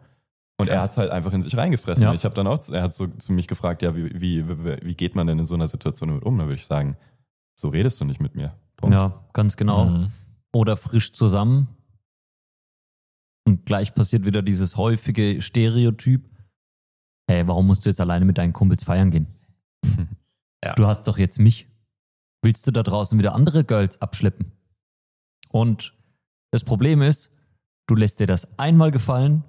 Und Krass. er hat es halt einfach in sich reingefressen. Ja. Ich habe dann auch, er hat so zu mich gefragt, ja, wie, wie, wie geht man denn in so einer Situation damit um? Da würde ich sagen, so redest du nicht mit mir. Punkt. Ja, ganz genau. Mhm. Oder frisch zusammen. Und gleich passiert wieder dieses häufige Stereotyp hey, warum musst du jetzt alleine mit deinen Kumpels feiern gehen? ja. Du hast doch jetzt mich. Willst du da draußen wieder andere Girls abschleppen? Und das Problem ist, du lässt dir das einmal gefallen,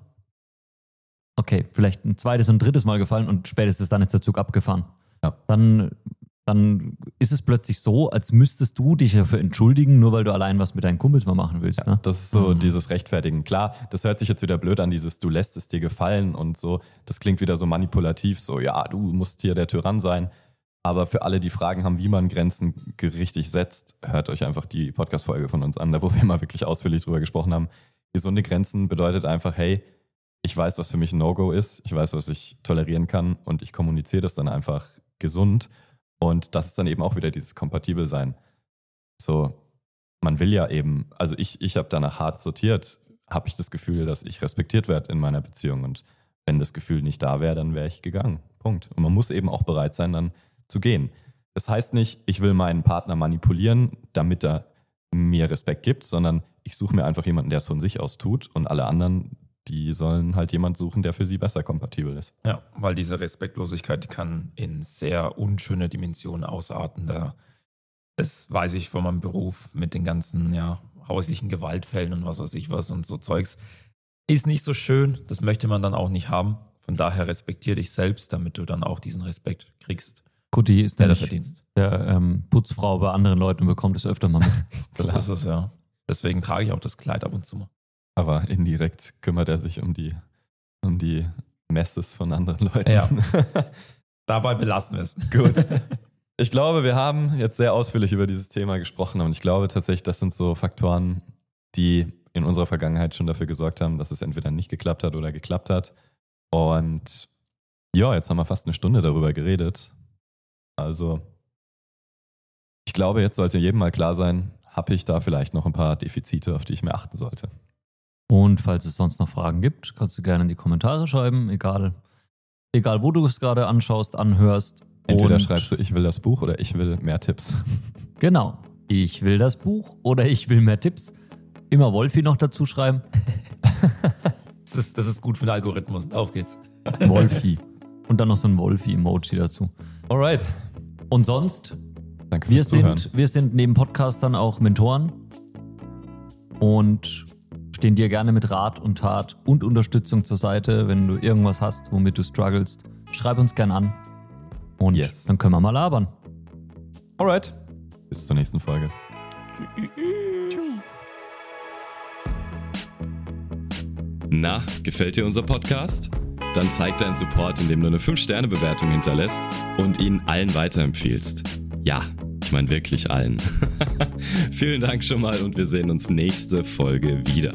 okay, vielleicht ein zweites und drittes Mal gefallen und spätestens dann ist der Zug abgefahren. Ja. Dann dann ist es plötzlich so, als müsstest du dich dafür entschuldigen, nur weil du allein was mit deinen Kumpels mal machen willst. Ja, ne? Das ist so mhm. dieses Rechtfertigen. Klar, das hört sich jetzt wieder blöd an, dieses du lässt es dir gefallen und so. Das klingt wieder so manipulativ, so ja, du musst hier der Tyrann sein. Aber für alle, die Fragen haben, wie man Grenzen richtig setzt, hört euch einfach die Podcast-Folge von uns an, da wo wir mal wirklich ausführlich drüber gesprochen haben. Gesunde Grenzen bedeutet einfach, hey, ich weiß, was für mich ein No-Go ist, ich weiß, was ich tolerieren kann und ich kommuniziere das dann einfach gesund und das ist dann eben auch wieder dieses Kompatibelsein. So, man will ja eben, also ich, ich habe danach hart sortiert, habe ich das Gefühl, dass ich respektiert werde in meiner Beziehung. Und wenn das Gefühl nicht da wäre, dann wäre ich gegangen. Punkt. Und man muss eben auch bereit sein, dann zu gehen. Das heißt nicht, ich will meinen Partner manipulieren, damit er mir Respekt gibt, sondern ich suche mir einfach jemanden, der es von sich aus tut und alle anderen, die sollen halt jemand suchen, der für sie besser kompatibel ist. Ja, weil diese Respektlosigkeit kann in sehr unschöne Dimensionen ausarten. Da, das weiß ich von meinem Beruf mit den ganzen ja, häuslichen Gewaltfällen und was weiß ich was und so Zeugs. Ist nicht so schön, das möchte man dann auch nicht haben. Von daher respektiere dich selbst, damit du dann auch diesen Respekt kriegst. Kutti ist der, der Verdienst. Der ähm, Putzfrau bei anderen Leuten und bekommt es öfter mal mit. das ist es, ja. Deswegen trage ich auch das Kleid ab und zu mal. Aber indirekt kümmert er sich um die, um die Messes von anderen Leuten. Ja. Dabei belassen wir es. Gut. Ich glaube, wir haben jetzt sehr ausführlich über dieses Thema gesprochen und ich glaube tatsächlich, das sind so Faktoren, die in unserer Vergangenheit schon dafür gesorgt haben, dass es entweder nicht geklappt hat oder geklappt hat. Und ja, jetzt haben wir fast eine Stunde darüber geredet. Also, ich glaube, jetzt sollte jedem mal klar sein, habe ich da vielleicht noch ein paar Defizite, auf die ich mir achten sollte. Und falls es sonst noch Fragen gibt, kannst du gerne in die Kommentare schreiben, egal, egal wo du es gerade anschaust, anhörst. Entweder schreibst du, ich will das Buch oder ich will mehr Tipps. Genau. Ich will das Buch oder ich will mehr Tipps. Immer Wolfi noch dazu schreiben. das, ist, das ist gut für den Algorithmus. Auf geht's. Wolfi. Und dann noch so ein Wolfi-Emoji dazu. Alright. Und sonst, Danke wir, sind, wir sind neben Podcastern auch Mentoren. Und stehen dir gerne mit Rat und Tat und Unterstützung zur Seite. Wenn du irgendwas hast, womit du strugglest, schreib uns gern an. Und yes. dann können wir mal labern. Alright. Bis zur nächsten Folge. Na, gefällt dir unser Podcast? Dann zeig deinen Support, indem du eine 5-Sterne-Bewertung hinterlässt und ihn allen weiterempfiehlst. Ja, ich meine wirklich allen. Vielen Dank schon mal und wir sehen uns nächste Folge wieder.